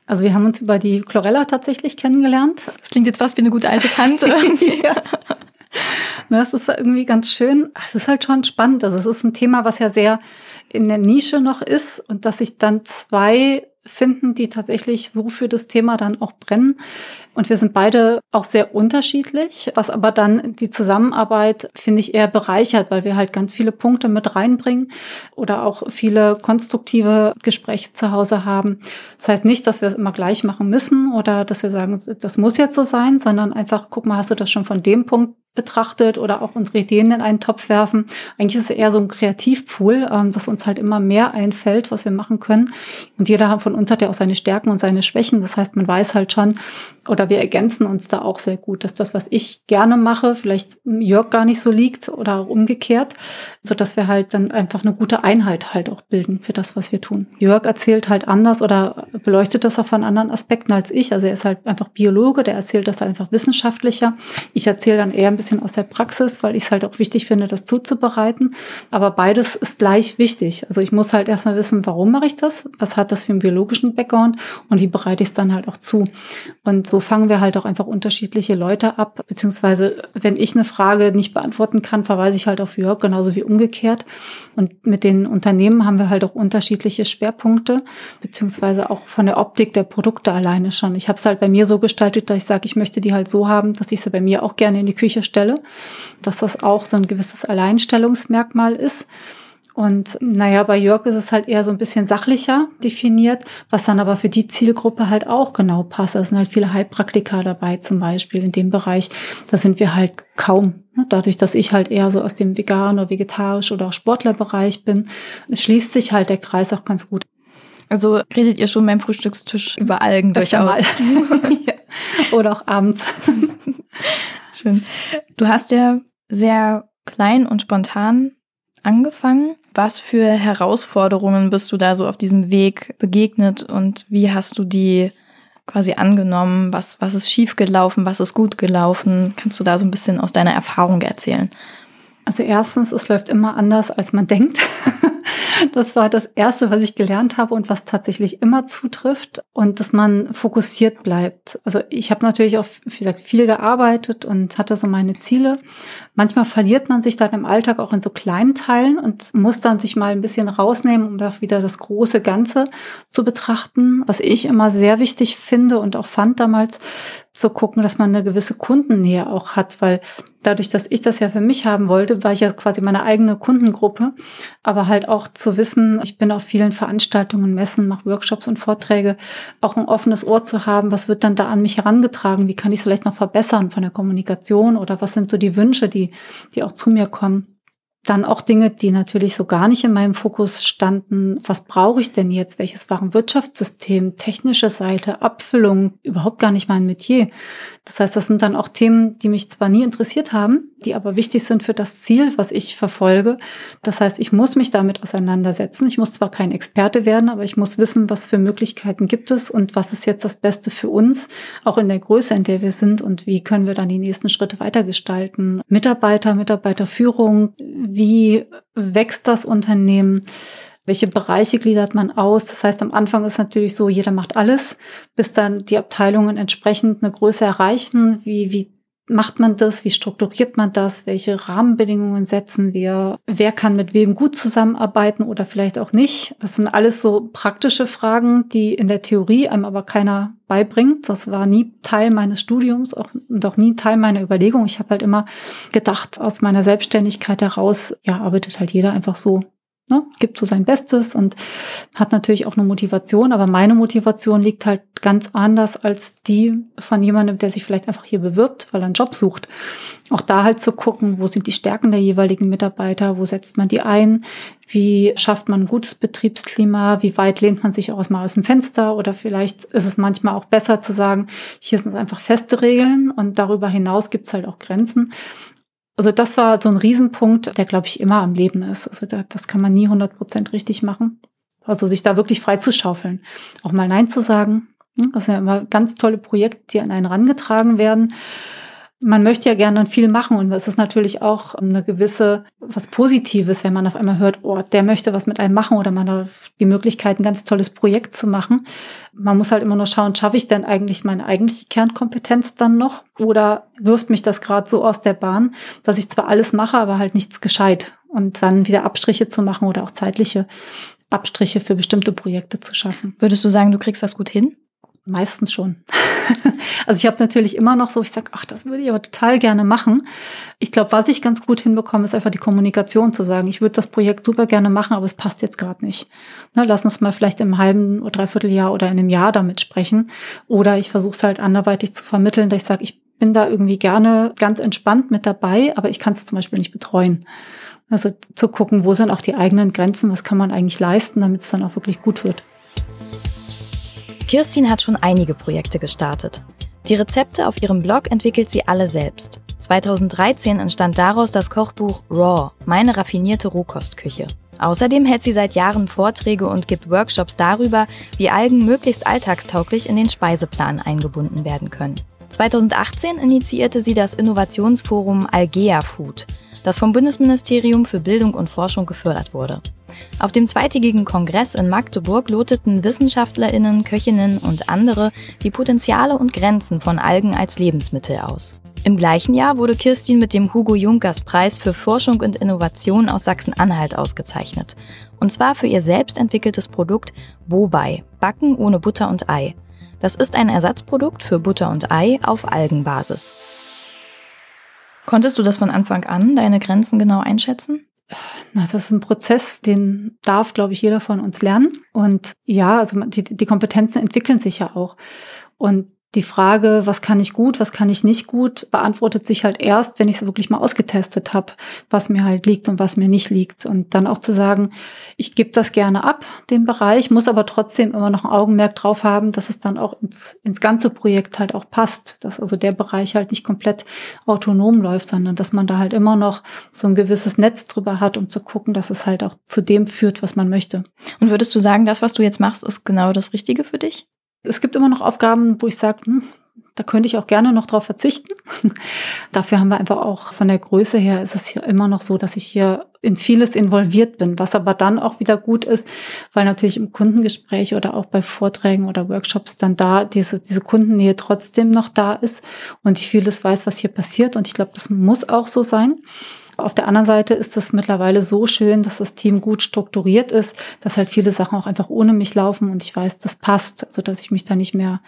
Also wir haben uns über die Chlorella tatsächlich kennengelernt. Das klingt jetzt fast wie eine gute alte Tante. ja. Das ist irgendwie ganz schön. Es ist halt schon spannend. Also es ist ein Thema, was ja sehr in der Nische noch ist und dass sich dann zwei finden, die tatsächlich so für das Thema dann auch brennen. Und wir sind beide auch sehr unterschiedlich, was aber dann die Zusammenarbeit, finde ich, eher bereichert, weil wir halt ganz viele Punkte mit reinbringen oder auch viele konstruktive Gespräche zu Hause haben. Das heißt nicht, dass wir es immer gleich machen müssen oder dass wir sagen, das muss jetzt so sein, sondern einfach, guck mal, hast du das schon von dem Punkt betrachtet oder auch unsere Ideen in einen Topf werfen. Eigentlich ist es eher so ein Kreativpool, ähm, dass uns halt immer mehr einfällt, was wir machen können. Und jeder von uns hat ja auch seine Stärken und seine Schwächen. Das heißt, man weiß halt schon, oder wir ergänzen uns da auch sehr gut, dass das, was ich gerne mache, vielleicht Jörg gar nicht so liegt oder umgekehrt, so dass wir halt dann einfach eine gute Einheit halt auch bilden für das, was wir tun. Jörg erzählt halt anders oder beleuchtet das auch von anderen Aspekten als ich. Also er ist halt einfach Biologe, der erzählt das halt einfach wissenschaftlicher. Ich erzähle dann eher ein bisschen bisschen aus der Praxis, weil ich es halt auch wichtig finde, das zuzubereiten. Aber beides ist gleich wichtig. Also ich muss halt erstmal wissen, warum mache ich das? Was hat das für einen biologischen Background? Und wie bereite ich es dann halt auch zu? Und so fangen wir halt auch einfach unterschiedliche Leute ab. Beziehungsweise, wenn ich eine Frage nicht beantworten kann, verweise ich halt auf Jörg, genauso wie umgekehrt. Und mit den Unternehmen haben wir halt auch unterschiedliche Schwerpunkte, beziehungsweise auch von der Optik der Produkte alleine schon. Ich habe es halt bei mir so gestaltet, dass ich sage, ich möchte die halt so haben, dass ich sie bei mir auch gerne in die Küche stelle, dass das auch so ein gewisses Alleinstellungsmerkmal ist. Und naja, bei Jörg ist es halt eher so ein bisschen sachlicher definiert, was dann aber für die Zielgruppe halt auch genau passt. Da sind halt viele Heilpraktiker dabei zum Beispiel in dem Bereich. Da sind wir halt kaum. Ne? Dadurch, dass ich halt eher so aus dem vegan oder vegetarisch oder auch Sportlerbereich bin, schließt sich halt der Kreis auch ganz gut. Also redet ihr schon beim Frühstückstisch über Algen durchaus. ja. Oder auch abends. Schön. Du hast ja sehr klein und spontan angefangen. Was für Herausforderungen bist du da so auf diesem Weg begegnet und wie hast du die quasi angenommen? Was, was ist schief gelaufen? Was ist gut gelaufen? Kannst du da so ein bisschen aus deiner Erfahrung erzählen? Also erstens, es läuft immer anders, als man denkt. Das war das Erste, was ich gelernt habe und was tatsächlich immer zutrifft und dass man fokussiert bleibt. Also ich habe natürlich auch, wie gesagt, viel gearbeitet und hatte so meine Ziele. Manchmal verliert man sich dann im Alltag auch in so kleinen Teilen und muss dann sich mal ein bisschen rausnehmen, um auch wieder das große Ganze zu betrachten. Was ich immer sehr wichtig finde und auch fand damals, zu gucken, dass man eine gewisse Kundennähe auch hat, weil dadurch, dass ich das ja für mich haben wollte, war ich ja quasi meine eigene Kundengruppe, aber halt auch zu wissen, ich bin auf vielen Veranstaltungen, Messen, mache Workshops und Vorträge, auch ein offenes Ohr zu haben, was wird dann da an mich herangetragen, wie kann ich es vielleicht noch verbessern von der Kommunikation? Oder was sind so die Wünsche, die, die auch zu mir kommen. Dann auch Dinge, die natürlich so gar nicht in meinem Fokus standen. Was brauche ich denn jetzt? Welches Warenwirtschaftssystem? Technische Seite, Abfüllung, überhaupt gar nicht mein Metier. Das heißt, das sind dann auch Themen, die mich zwar nie interessiert haben, die aber wichtig sind für das Ziel, was ich verfolge. Das heißt, ich muss mich damit auseinandersetzen. Ich muss zwar kein Experte werden, aber ich muss wissen, was für Möglichkeiten gibt es und was ist jetzt das Beste für uns, auch in der Größe, in der wir sind und wie können wir dann die nächsten Schritte weitergestalten. Mitarbeiter, Mitarbeiterführung, wie wächst das Unternehmen? Welche Bereiche gliedert man aus? Das heißt, am Anfang ist natürlich so, jeder macht alles, bis dann die Abteilungen entsprechend eine Größe erreichen. Wie, wie macht man das? Wie strukturiert man das? Welche Rahmenbedingungen setzen wir? Wer kann mit wem gut zusammenarbeiten oder vielleicht auch nicht? Das sind alles so praktische Fragen, die in der Theorie einem aber keiner beibringt. Das war nie Teil meines Studiums auch, und auch nie Teil meiner Überlegung. Ich habe halt immer gedacht, aus meiner Selbstständigkeit heraus, ja, arbeitet halt jeder einfach so ne, gibt so sein Bestes und hat natürlich auch eine Motivation, aber meine Motivation liegt halt ganz anders als die von jemandem, der sich vielleicht einfach hier bewirbt, weil er einen Job sucht. Auch da halt zu gucken, wo sind die Stärken der jeweiligen Mitarbeiter, wo setzt man die ein, wie schafft man ein gutes Betriebsklima, wie weit lehnt man sich auch mal aus dem Fenster oder vielleicht ist es manchmal auch besser zu sagen, hier sind einfach feste Regeln und darüber hinaus gibt es halt auch Grenzen. Also das war so ein Riesenpunkt, der, glaube ich, immer am Leben ist. Also da, das kann man nie 100 Prozent richtig machen. Also sich da wirklich frei zu schaufeln. Auch mal Nein zu sagen. Das sind ja immer ganz tolle Projekte, die an einen rangetragen werden man möchte ja gerne viel machen und es ist natürlich auch eine gewisse was Positives, wenn man auf einmal hört, oh, der möchte was mit einem machen oder man hat die Möglichkeit, ein ganz tolles Projekt zu machen. Man muss halt immer nur schauen, schaffe ich denn eigentlich meine eigentliche Kernkompetenz dann noch oder wirft mich das gerade so aus der Bahn, dass ich zwar alles mache, aber halt nichts gescheit und dann wieder Abstriche zu machen oder auch zeitliche Abstriche für bestimmte Projekte zu schaffen. Würdest du sagen, du kriegst das gut hin? Meistens schon. also ich habe natürlich immer noch so, ich sage, ach, das würde ich aber total gerne machen. Ich glaube, was ich ganz gut hinbekomme, ist einfach die Kommunikation zu sagen. Ich würde das Projekt super gerne machen, aber es passt jetzt gerade nicht. Na, lass uns mal vielleicht im halben oder dreiviertel Jahr oder in einem Jahr damit sprechen. Oder ich versuche es halt anderweitig zu vermitteln, dass ich sage, ich bin da irgendwie gerne ganz entspannt mit dabei, aber ich kann es zum Beispiel nicht betreuen. Also zu gucken, wo sind auch die eigenen Grenzen, was kann man eigentlich leisten, damit es dann auch wirklich gut wird. Kirstin hat schon einige Projekte gestartet. Die Rezepte auf ihrem Blog entwickelt sie alle selbst. 2013 entstand daraus das Kochbuch Raw, meine raffinierte Rohkostküche. Außerdem hält sie seit Jahren Vorträge und gibt Workshops darüber, wie Algen möglichst alltagstauglich in den Speiseplan eingebunden werden können. 2018 initiierte sie das Innovationsforum Algea Food, das vom Bundesministerium für Bildung und Forschung gefördert wurde. Auf dem zweitägigen Kongress in Magdeburg loteten Wissenschaftlerinnen, Köchinnen und andere die Potenziale und Grenzen von Algen als Lebensmittel aus. Im gleichen Jahr wurde Kirstin mit dem Hugo Junkers Preis für Forschung und Innovation aus Sachsen-Anhalt ausgezeichnet. Und zwar für ihr selbst entwickeltes Produkt Bobei, Backen ohne Butter und Ei. Das ist ein Ersatzprodukt für Butter und Ei auf Algenbasis. Konntest du das von Anfang an, deine Grenzen genau einschätzen? Na, das ist ein Prozess, den darf, glaube ich, jeder von uns lernen. Und ja, also die, die Kompetenzen entwickeln sich ja auch. Und die Frage, was kann ich gut, was kann ich nicht gut, beantwortet sich halt erst, wenn ich es wirklich mal ausgetestet habe, was mir halt liegt und was mir nicht liegt. Und dann auch zu sagen, ich gebe das gerne ab, den Bereich, muss aber trotzdem immer noch ein Augenmerk drauf haben, dass es dann auch ins, ins ganze Projekt halt auch passt. Dass also der Bereich halt nicht komplett autonom läuft, sondern dass man da halt immer noch so ein gewisses Netz drüber hat, um zu gucken, dass es halt auch zu dem führt, was man möchte. Und würdest du sagen, das, was du jetzt machst, ist genau das Richtige für dich? Es gibt immer noch Aufgaben, wo ich sage, hm, da könnte ich auch gerne noch drauf verzichten. Dafür haben wir einfach auch von der Größe her ist es hier immer noch so, dass ich hier in vieles involviert bin, was aber dann auch wieder gut ist, weil natürlich im Kundengespräch oder auch bei Vorträgen oder Workshops dann da diese, diese Kundennähe trotzdem noch da ist und ich vieles weiß, was hier passiert und ich glaube, das muss auch so sein. Auf der anderen Seite ist es mittlerweile so schön, dass das Team gut strukturiert ist, dass halt viele Sachen auch einfach ohne mich laufen und ich weiß, das passt, so dass ich mich da nicht mehr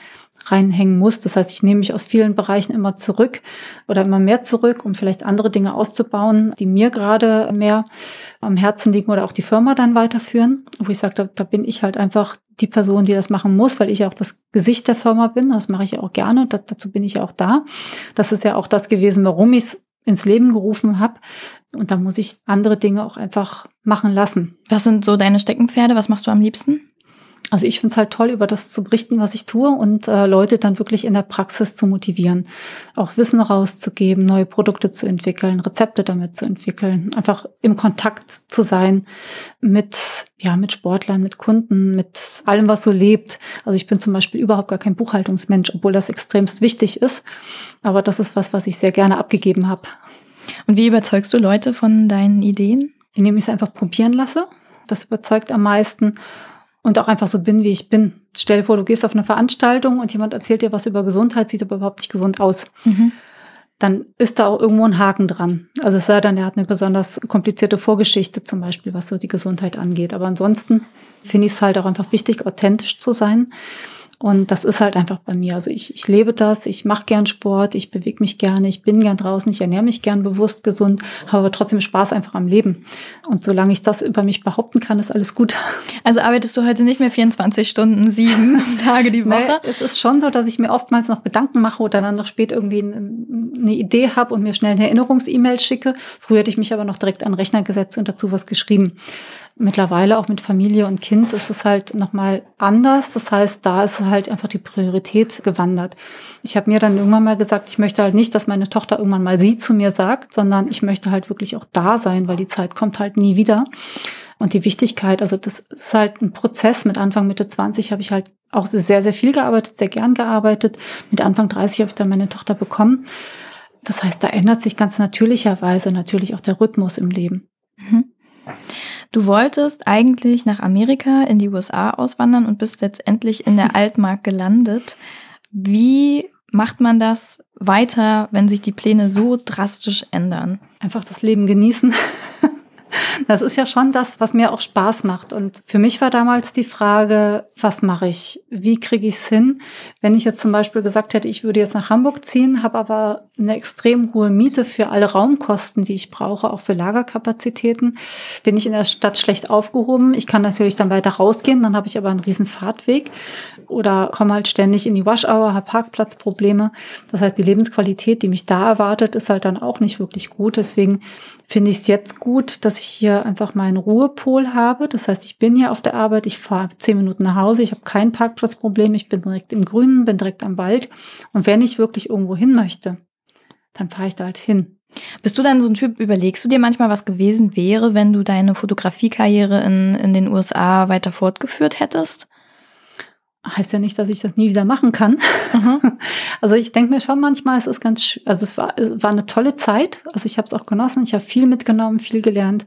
reinhängen muss. Das heißt, ich nehme mich aus vielen Bereichen immer zurück oder immer mehr zurück, um vielleicht andere Dinge auszubauen, die mir gerade mehr am Herzen liegen oder auch die Firma dann weiterführen. Wo ich sage, da, da bin ich halt einfach die Person, die das machen muss, weil ich ja auch das Gesicht der Firma bin. Das mache ich ja auch gerne. Das, dazu bin ich ja auch da. Das ist ja auch das gewesen, warum ich es ins Leben gerufen habe. Und da muss ich andere Dinge auch einfach machen lassen. Was sind so deine Steckenpferde? Was machst du am liebsten? Also ich finde es halt toll, über das zu berichten, was ich tue und äh, Leute dann wirklich in der Praxis zu motivieren, auch Wissen rauszugeben, neue Produkte zu entwickeln, Rezepte damit zu entwickeln, einfach im Kontakt zu sein mit ja mit Sportlern, mit Kunden, mit allem, was so lebt. Also ich bin zum Beispiel überhaupt gar kein Buchhaltungsmensch, obwohl das extremst wichtig ist. Aber das ist was, was ich sehr gerne abgegeben habe. Und wie überzeugst du Leute von deinen Ideen? Indem ich es einfach probieren lasse. Das überzeugt am meisten und auch einfach so bin, wie ich bin. Stell dir vor, du gehst auf eine Veranstaltung und jemand erzählt dir was über Gesundheit, sieht aber überhaupt nicht gesund aus. Mhm. Dann ist da auch irgendwo ein Haken dran. Also es sei denn, er hat eine besonders komplizierte Vorgeschichte zum Beispiel, was so die Gesundheit angeht. Aber ansonsten finde ich es halt auch einfach wichtig, authentisch zu sein und das ist halt einfach bei mir. Also ich, ich lebe das, ich mache gern Sport, ich bewege mich gerne, ich bin gern draußen, ich ernähre mich gern bewusst gesund, habe aber trotzdem Spaß einfach am Leben. Und solange ich das über mich behaupten kann, ist alles gut. Also arbeitest du heute nicht mehr 24 Stunden, sieben Tage die Woche? Nee, es ist schon so, dass ich mir oftmals noch Gedanken mache oder dann noch spät irgendwie eine Idee habe und mir schnell eine Erinnerungs-E-Mail schicke. Früher hätte ich mich aber noch direkt an den Rechner gesetzt und dazu was geschrieben. Mittlerweile auch mit Familie und Kind ist es halt nochmal anders. Das heißt, da ist halt einfach die Priorität gewandert. Ich habe mir dann irgendwann mal gesagt, ich möchte halt nicht, dass meine Tochter irgendwann mal sie zu mir sagt, sondern ich möchte halt wirklich auch da sein, weil die Zeit kommt halt nie wieder. Und die Wichtigkeit, also das ist halt ein Prozess. Mit Anfang, Mitte 20 habe ich halt auch sehr, sehr viel gearbeitet, sehr gern gearbeitet. Mit Anfang 30 habe ich dann meine Tochter bekommen. Das heißt, da ändert sich ganz natürlicherweise natürlich auch der Rhythmus im Leben. Mhm. Du wolltest eigentlich nach Amerika in die USA auswandern und bist letztendlich in der Altmark gelandet. Wie macht man das weiter, wenn sich die Pläne so drastisch ändern? Einfach das Leben genießen. Das ist ja schon das, was mir auch Spaß macht. Und für mich war damals die Frage, was mache ich? Wie kriege ich es hin? Wenn ich jetzt zum Beispiel gesagt hätte, ich würde jetzt nach Hamburg ziehen, habe aber eine extrem hohe Miete für alle Raumkosten, die ich brauche, auch für Lagerkapazitäten, bin ich in der Stadt schlecht aufgehoben. Ich kann natürlich dann weiter rausgehen, dann habe ich aber einen riesen Fahrtweg oder komme halt ständig in die Waschauer, habe Parkplatzprobleme. Das heißt, die Lebensqualität, die mich da erwartet, ist halt dann auch nicht wirklich gut. Deswegen finde ich es jetzt gut, dass ich hier einfach meinen Ruhepol habe. Das heißt, ich bin hier auf der Arbeit, ich fahre zehn Minuten nach Hause, ich habe kein Parkplatzproblem, ich bin direkt im Grünen, bin direkt am Wald. Und wenn ich wirklich irgendwo hin möchte, dann fahre ich da halt hin. Bist du dann so ein Typ, überlegst du dir manchmal, was gewesen wäre, wenn du deine Fotografiekarriere in, in den USA weiter fortgeführt hättest? heißt ja nicht, dass ich das nie wieder machen kann. Mhm. Also ich denke mir schon manchmal, es ist ganz, also es war, war eine tolle Zeit. Also ich habe es auch genossen, ich habe viel mitgenommen, viel gelernt.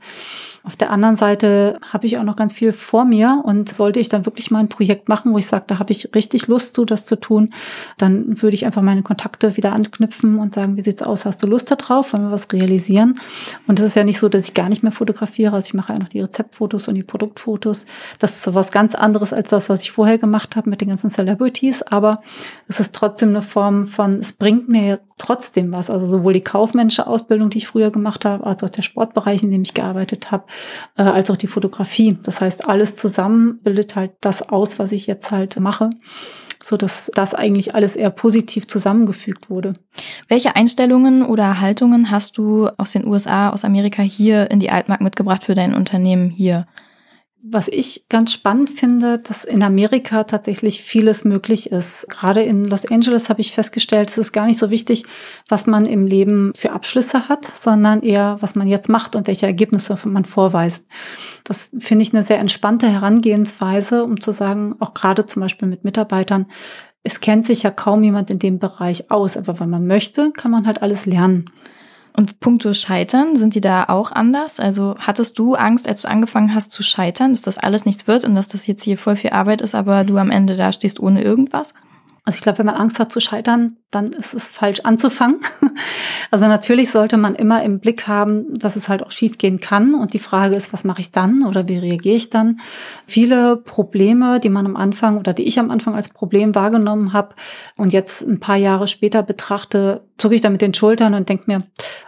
Auf der anderen Seite habe ich auch noch ganz viel vor mir und sollte ich dann wirklich mal ein Projekt machen, wo ich sage, da habe ich richtig Lust zu, das zu tun, dann würde ich einfach meine Kontakte wieder anknüpfen und sagen, wie sieht's aus? Hast du Lust darauf? Wollen wir was realisieren? Und es ist ja nicht so, dass ich gar nicht mehr fotografiere. Also ich mache ja noch die Rezeptfotos und die Produktfotos. Das ist so was ganz anderes als das, was ich vorher gemacht habe mit den ganzen Celebrities. Aber es ist trotzdem eine Form von, es bringt mir trotzdem was. Also sowohl die kaufmännische Ausbildung, die ich früher gemacht habe, als auch der Sportbereich, in dem ich gearbeitet habe, äh, als auch die Fotografie. Das heißt, alles zusammen bildet halt das aus, was ich jetzt halt mache so dass das eigentlich alles eher positiv zusammengefügt wurde. Welche Einstellungen oder Haltungen hast du aus den USA, aus Amerika hier in die Altmark mitgebracht für dein Unternehmen hier? Was ich ganz spannend finde, dass in Amerika tatsächlich vieles möglich ist. Gerade in Los Angeles habe ich festgestellt, es ist gar nicht so wichtig, was man im Leben für Abschlüsse hat, sondern eher, was man jetzt macht und welche Ergebnisse man vorweist. Das finde ich eine sehr entspannte Herangehensweise, um zu sagen, auch gerade zum Beispiel mit Mitarbeitern, es kennt sich ja kaum jemand in dem Bereich aus, aber wenn man möchte, kann man halt alles lernen. Und puncto Scheitern, sind die da auch anders? Also hattest du Angst, als du angefangen hast zu scheitern, dass das alles nichts wird und dass das jetzt hier voll viel Arbeit ist, aber du am Ende da stehst ohne irgendwas? Also ich glaube, wenn man Angst hat zu scheitern, dann ist es falsch anzufangen. Also natürlich sollte man immer im Blick haben, dass es halt auch schiefgehen kann. Und die Frage ist, was mache ich dann oder wie reagiere ich dann? Viele Probleme, die man am Anfang oder die ich am Anfang als Problem wahrgenommen habe und jetzt ein paar Jahre später betrachte, zucke ich da mit den Schultern und denke mir,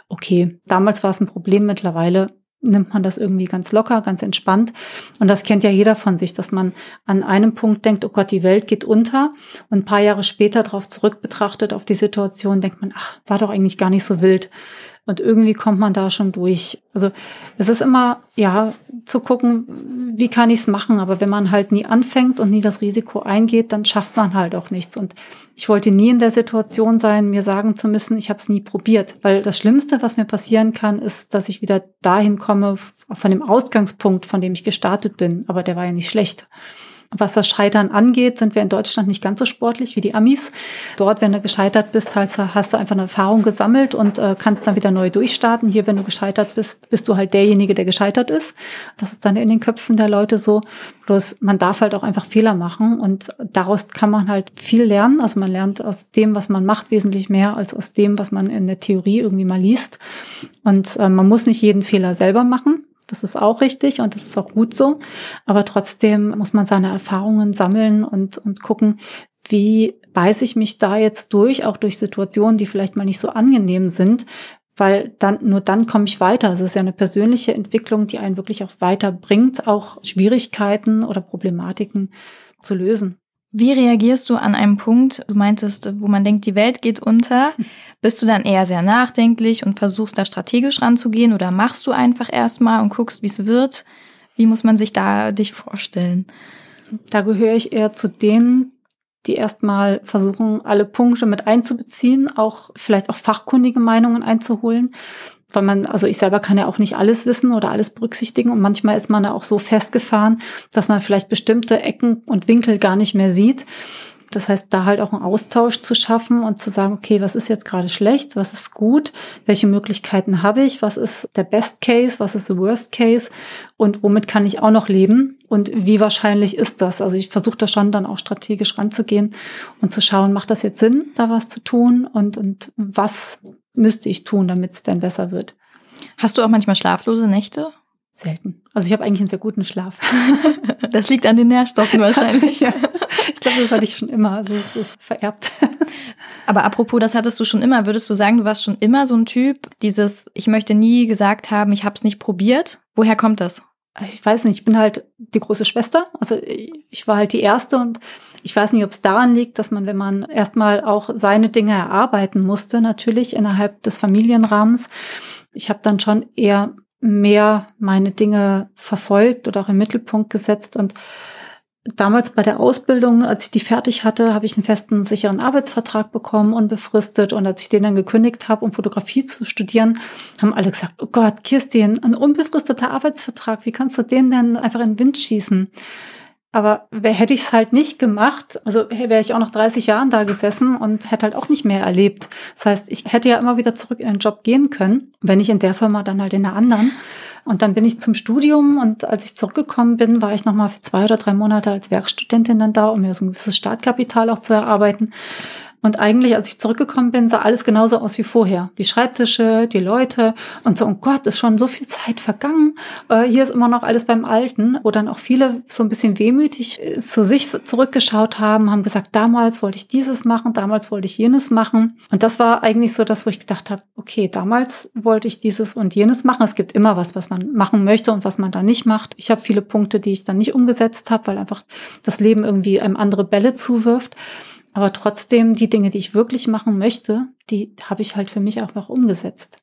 okay, damals war es ein Problem, mittlerweile nimmt man das irgendwie ganz locker, ganz entspannt. Und das kennt ja jeder von sich, dass man an einem Punkt denkt, oh Gott, die Welt geht unter. Und ein paar Jahre später darauf zurück betrachtet, auf die Situation, denkt man, ach, war doch eigentlich gar nicht so wild. Und irgendwie kommt man da schon durch. Also es ist immer, ja, zu gucken, wie kann ich es machen. Aber wenn man halt nie anfängt und nie das Risiko eingeht, dann schafft man halt auch nichts. Und ich wollte nie in der Situation sein, mir sagen zu müssen, ich habe es nie probiert. Weil das Schlimmste, was mir passieren kann, ist, dass ich wieder dahin komme, von dem Ausgangspunkt, von dem ich gestartet bin. Aber der war ja nicht schlecht. Was das Scheitern angeht, sind wir in Deutschland nicht ganz so sportlich wie die Amis. Dort, wenn du gescheitert bist, hast du einfach eine Erfahrung gesammelt und äh, kannst dann wieder neu durchstarten. Hier, wenn du gescheitert bist, bist du halt derjenige, der gescheitert ist. Das ist dann in den Köpfen der Leute so. Bloß man darf halt auch einfach Fehler machen und daraus kann man halt viel lernen. Also man lernt aus dem, was man macht, wesentlich mehr als aus dem, was man in der Theorie irgendwie mal liest. Und äh, man muss nicht jeden Fehler selber machen. Das ist auch richtig und das ist auch gut so. Aber trotzdem muss man seine Erfahrungen sammeln und, und gucken, wie beiße ich mich da jetzt durch, auch durch Situationen, die vielleicht mal nicht so angenehm sind, weil dann, nur dann komme ich weiter. Es ist ja eine persönliche Entwicklung, die einen wirklich auch weiterbringt, auch Schwierigkeiten oder Problematiken zu lösen. Wie reagierst du an einem Punkt, du meintest, wo man denkt, die Welt geht unter? Bist du dann eher sehr nachdenklich und versuchst da strategisch ranzugehen oder machst du einfach erstmal und guckst, wie es wird? Wie muss man sich da dich vorstellen? Da gehöre ich eher zu denen, die erstmal versuchen, alle Punkte mit einzubeziehen, auch vielleicht auch fachkundige Meinungen einzuholen weil man, also ich selber kann ja auch nicht alles wissen oder alles berücksichtigen. Und manchmal ist man da auch so festgefahren, dass man vielleicht bestimmte Ecken und Winkel gar nicht mehr sieht. Das heißt, da halt auch einen Austausch zu schaffen und zu sagen, okay, was ist jetzt gerade schlecht, was ist gut, welche Möglichkeiten habe ich, was ist der Best Case, was ist der Worst Case? Und womit kann ich auch noch leben? Und wie wahrscheinlich ist das? Also ich versuche da schon dann auch strategisch ranzugehen und zu schauen, macht das jetzt Sinn, da was zu tun? Und, und was müsste ich tun, damit es denn besser wird. Hast du auch manchmal schlaflose Nächte? Selten. Also ich habe eigentlich einen sehr guten Schlaf. das liegt an den Nährstoffen wahrscheinlich. ja. Ich glaube, das hatte ich schon immer. Also es ist vererbt. Aber apropos, das hattest du schon immer. Würdest du sagen, du warst schon immer so ein Typ, dieses, ich möchte nie gesagt haben, ich habe es nicht probiert? Woher kommt das? Ich weiß nicht, ich bin halt die große Schwester. Also ich war halt die Erste und ich weiß nicht, ob es daran liegt, dass man, wenn man erstmal auch seine Dinge erarbeiten musste, natürlich innerhalb des Familienrahmens, ich habe dann schon eher mehr meine Dinge verfolgt oder auch im Mittelpunkt gesetzt und Damals bei der Ausbildung, als ich die fertig hatte, habe ich einen festen, sicheren Arbeitsvertrag bekommen, unbefristet. Und als ich den dann gekündigt habe, um Fotografie zu studieren, haben alle gesagt, oh Gott, Kirstin, ein unbefristeter Arbeitsvertrag, wie kannst du den denn einfach in den Wind schießen? Aber hätte ich es halt nicht gemacht, also wäre ich auch noch 30 Jahren da gesessen und hätte halt auch nicht mehr erlebt. Das heißt, ich hätte ja immer wieder zurück in den Job gehen können, wenn nicht in der Firma, dann halt in einer anderen. Und dann bin ich zum Studium und als ich zurückgekommen bin, war ich nochmal für zwei oder drei Monate als Werkstudentin dann da, um mir so ein gewisses Startkapital auch zu erarbeiten. Und eigentlich, als ich zurückgekommen bin, sah alles genauso aus wie vorher. Die Schreibtische, die Leute und so, oh Gott, ist schon so viel Zeit vergangen. Äh, hier ist immer noch alles beim Alten, wo dann auch viele so ein bisschen wehmütig äh, zu sich zurückgeschaut haben, haben gesagt, damals wollte ich dieses machen, damals wollte ich jenes machen. Und das war eigentlich so das, wo ich gedacht habe, okay, damals wollte ich dieses und jenes machen. Es gibt immer was, was man machen möchte und was man da nicht macht. Ich habe viele Punkte, die ich dann nicht umgesetzt habe, weil einfach das Leben irgendwie einem andere Bälle zuwirft. Aber trotzdem, die Dinge, die ich wirklich machen möchte, die habe ich halt für mich einfach umgesetzt.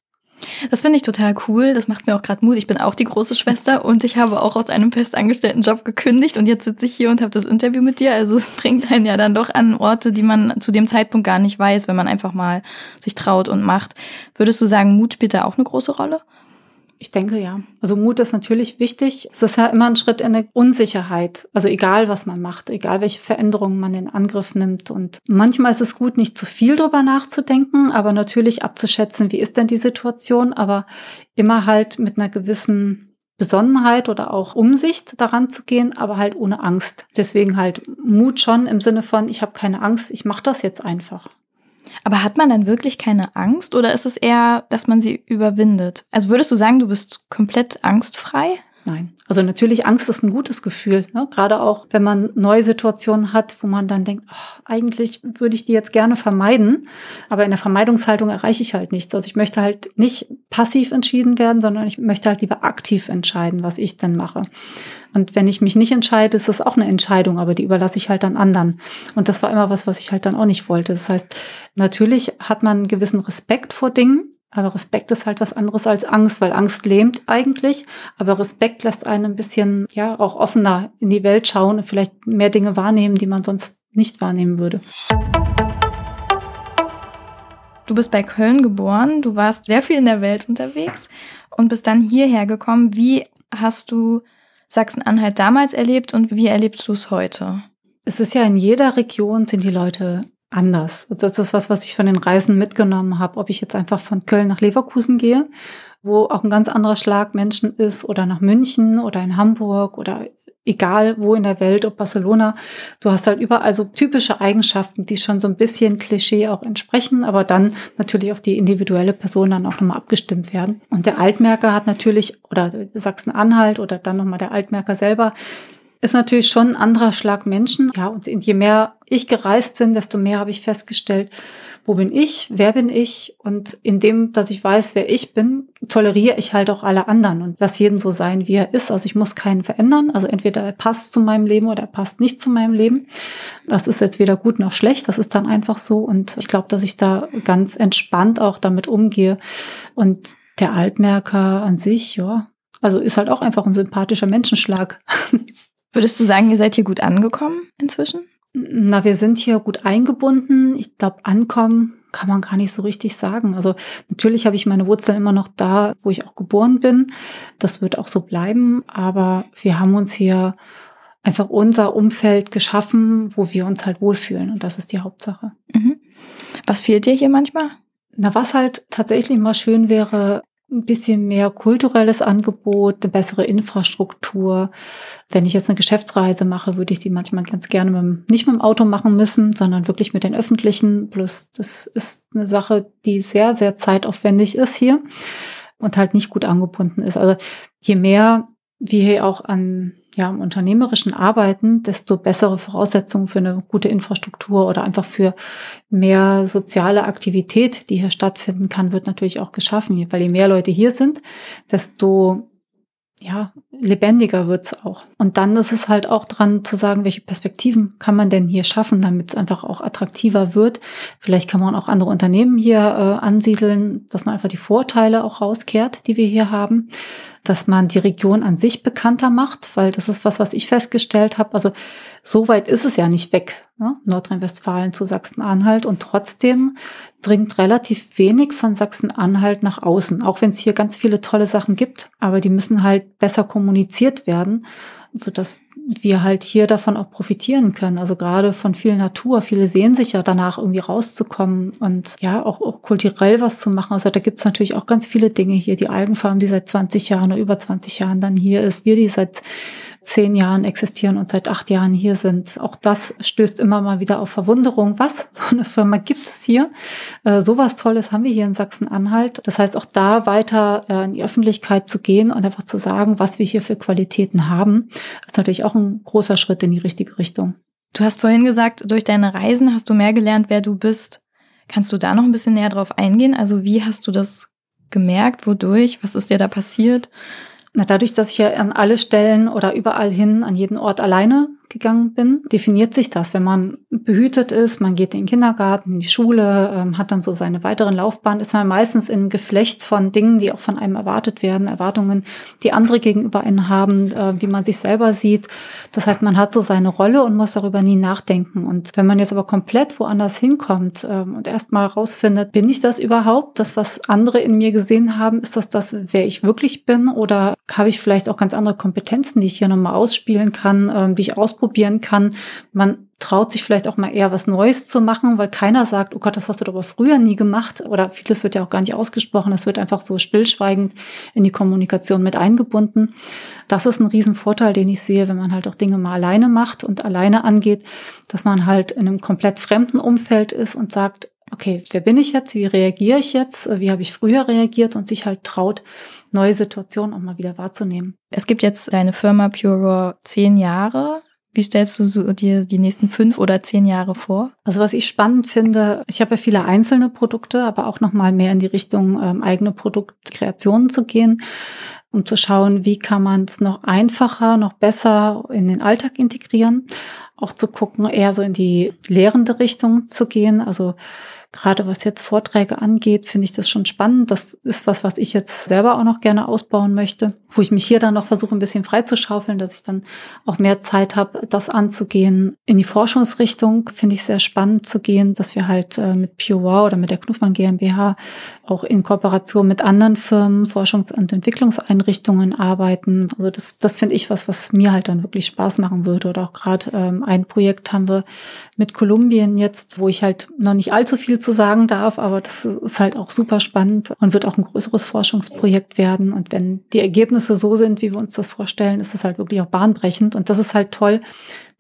Das finde ich total cool. Das macht mir auch gerade Mut. Ich bin auch die große Schwester und ich habe auch aus einem festangestellten Job gekündigt und jetzt sitze ich hier und habe das Interview mit dir. Also es bringt einen ja dann doch an Orte, die man zu dem Zeitpunkt gar nicht weiß, wenn man einfach mal sich traut und macht. Würdest du sagen, Mut spielt da auch eine große Rolle? Ich denke ja. Also Mut ist natürlich wichtig. Es ist ja immer ein Schritt in eine Unsicherheit. Also egal, was man macht, egal welche Veränderungen man in Angriff nimmt. Und manchmal ist es gut, nicht zu viel drüber nachzudenken, aber natürlich abzuschätzen, wie ist denn die Situation, aber immer halt mit einer gewissen Besonnenheit oder auch Umsicht daran zu gehen, aber halt ohne Angst. Deswegen halt Mut schon im Sinne von, ich habe keine Angst, ich mache das jetzt einfach. Aber hat man dann wirklich keine Angst oder ist es eher, dass man sie überwindet? Also würdest du sagen, du bist komplett angstfrei? Nein. Also natürlich, Angst ist ein gutes Gefühl. Ne? Gerade auch, wenn man neue Situationen hat, wo man dann denkt, ach, eigentlich würde ich die jetzt gerne vermeiden. Aber in der Vermeidungshaltung erreiche ich halt nichts. Also ich möchte halt nicht passiv entschieden werden, sondern ich möchte halt lieber aktiv entscheiden, was ich denn mache. Und wenn ich mich nicht entscheide, ist das auch eine Entscheidung, aber die überlasse ich halt dann anderen. Und das war immer was, was ich halt dann auch nicht wollte. Das heißt, natürlich hat man einen gewissen Respekt vor Dingen, aber Respekt ist halt was anderes als Angst, weil Angst lähmt eigentlich. Aber Respekt lässt einen ein bisschen, ja, auch offener in die Welt schauen und vielleicht mehr Dinge wahrnehmen, die man sonst nicht wahrnehmen würde. Du bist bei Köln geboren, du warst sehr viel in der Welt unterwegs und bist dann hierher gekommen. Wie hast du Sachsen-Anhalt damals erlebt und wie erlebst du es heute? Es ist ja in jeder Region sind die Leute anders. Also das ist was, was ich von den Reisen mitgenommen habe, ob ich jetzt einfach von Köln nach Leverkusen gehe, wo auch ein ganz anderer Schlag Menschen ist, oder nach München oder in Hamburg oder egal wo in der Welt, ob Barcelona, du hast halt überall so typische Eigenschaften, die schon so ein bisschen Klischee auch entsprechen, aber dann natürlich auf die individuelle Person dann auch nochmal abgestimmt werden. Und der Altmerker hat natürlich, oder Sachsen-Anhalt oder dann nochmal der Altmerker selber, ist natürlich schon ein anderer Schlag Menschen. Ja, und je mehr ich gereist bin, desto mehr habe ich festgestellt, wo bin ich, wer bin ich? Und indem, dass ich weiß, wer ich bin, toleriere ich halt auch alle anderen und lasse jeden so sein, wie er ist. Also ich muss keinen verändern. Also entweder er passt zu meinem Leben oder er passt nicht zu meinem Leben. Das ist jetzt weder gut noch schlecht. Das ist dann einfach so. Und ich glaube, dass ich da ganz entspannt auch damit umgehe. Und der Altmerker an sich, ja, also ist halt auch einfach ein sympathischer Menschenschlag. Würdest du sagen, ihr seid hier gut angekommen inzwischen? Na, wir sind hier gut eingebunden. Ich glaube, ankommen kann man gar nicht so richtig sagen. Also natürlich habe ich meine Wurzeln immer noch da, wo ich auch geboren bin. Das wird auch so bleiben. Aber wir haben uns hier einfach unser Umfeld geschaffen, wo wir uns halt wohlfühlen. Und das ist die Hauptsache. Mhm. Was fehlt dir hier manchmal? Na, was halt tatsächlich mal schön wäre, ein bisschen mehr kulturelles Angebot, eine bessere Infrastruktur. Wenn ich jetzt eine Geschäftsreise mache, würde ich die manchmal ganz gerne mit nicht mit dem Auto machen müssen, sondern wirklich mit den öffentlichen. Plus, das ist eine Sache, die sehr, sehr zeitaufwendig ist hier und halt nicht gut angebunden ist. Also je mehr wir hier auch an ja, im unternehmerischen Arbeiten, desto bessere Voraussetzungen für eine gute Infrastruktur oder einfach für mehr soziale Aktivität, die hier stattfinden kann, wird natürlich auch geschaffen. Weil je mehr Leute hier sind, desto ja, lebendiger wird's auch. Und dann ist es halt auch dran zu sagen, welche Perspektiven kann man denn hier schaffen, damit es einfach auch attraktiver wird. Vielleicht kann man auch andere Unternehmen hier äh, ansiedeln, dass man einfach die Vorteile auch rauskehrt, die wir hier haben dass man die Region an sich bekannter macht, weil das ist was, was ich festgestellt habe. Also so weit ist es ja nicht weg, ne? Nordrhein-Westfalen zu Sachsen-Anhalt und trotzdem dringt relativ wenig von Sachsen-Anhalt nach außen, auch wenn es hier ganz viele tolle Sachen gibt, aber die müssen halt besser kommuniziert werden, so dass wir halt hier davon auch profitieren können. Also gerade von viel Natur. Viele sehen sich ja danach irgendwie rauszukommen und ja, auch, auch kulturell was zu machen. Also da gibt's natürlich auch ganz viele Dinge hier. Die Algenfarm, die seit 20 Jahren oder über 20 Jahren dann hier ist. Wir, die seit zehn Jahren existieren und seit acht Jahren hier sind. Auch das stößt immer mal wieder auf Verwunderung. Was? So eine Firma gibt es hier? Äh, sowas Tolles haben wir hier in Sachsen-Anhalt. Das heißt, auch da weiter äh, in die Öffentlichkeit zu gehen und einfach zu sagen, was wir hier für Qualitäten haben, ist natürlich auch ein großer Schritt in die richtige Richtung. Du hast vorhin gesagt, durch deine Reisen hast du mehr gelernt, wer du bist. Kannst du da noch ein bisschen näher drauf eingehen? Also wie hast du das gemerkt? Wodurch? Was ist dir da passiert? Na, dadurch, dass ich ja an alle Stellen oder überall hin, an jeden Ort alleine gegangen bin, definiert sich das. Wenn man behütet ist, man geht in den Kindergarten, in die Schule, ähm, hat dann so seine weiteren Laufbahn, ist man meistens in Geflecht von Dingen, die auch von einem erwartet werden, Erwartungen, die andere gegenüber einen haben, äh, wie man sich selber sieht. Das heißt, man hat so seine Rolle und muss darüber nie nachdenken. Und wenn man jetzt aber komplett woanders hinkommt ähm, und erstmal rausfindet, bin ich das überhaupt? Das, was andere in mir gesehen haben, ist das das, wer ich wirklich bin? Oder habe ich vielleicht auch ganz andere Kompetenzen, die ich hier nochmal ausspielen kann, ähm, die ich ausprobieren ausprobieren kann. Man traut sich vielleicht auch mal eher was Neues zu machen, weil keiner sagt, oh Gott, das hast du doch aber früher nie gemacht. Oder vieles wird ja auch gar nicht ausgesprochen. Es wird einfach so stillschweigend in die Kommunikation mit eingebunden. Das ist ein Riesenvorteil, den ich sehe, wenn man halt auch Dinge mal alleine macht und alleine angeht, dass man halt in einem komplett fremden Umfeld ist und sagt, okay, wer bin ich jetzt? Wie reagiere ich jetzt? Wie habe ich früher reagiert? Und sich halt traut, neue Situationen auch mal wieder wahrzunehmen. Es gibt jetzt deine Firma Pure zehn Jahre. Wie stellst du so dir die nächsten fünf oder zehn Jahre vor? Also was ich spannend finde, ich habe ja viele einzelne Produkte, aber auch noch mal mehr in die Richtung ähm, eigene Produktkreationen zu gehen, um zu schauen, wie kann man es noch einfacher, noch besser in den Alltag integrieren, auch zu gucken, eher so in die lehrende Richtung zu gehen, also Gerade was jetzt Vorträge angeht, finde ich das schon spannend. Das ist was, was ich jetzt selber auch noch gerne ausbauen möchte, wo ich mich hier dann noch versuche, ein bisschen freizuschaufeln, dass ich dann auch mehr Zeit habe, das anzugehen. In die Forschungsrichtung finde ich sehr spannend zu gehen, dass wir halt äh, mit PureWow oder mit der Knuffmann GmbH auch in Kooperation mit anderen Firmen, Forschungs- und Entwicklungseinrichtungen arbeiten. Also das, das finde ich was, was mir halt dann wirklich Spaß machen würde. Oder auch gerade ähm, ein Projekt haben wir mit Kolumbien jetzt, wo ich halt noch nicht allzu viel zu sagen darf, aber das ist halt auch super spannend und wird auch ein größeres Forschungsprojekt werden. Und wenn die Ergebnisse so sind, wie wir uns das vorstellen, ist es halt wirklich auch bahnbrechend. Und das ist halt toll,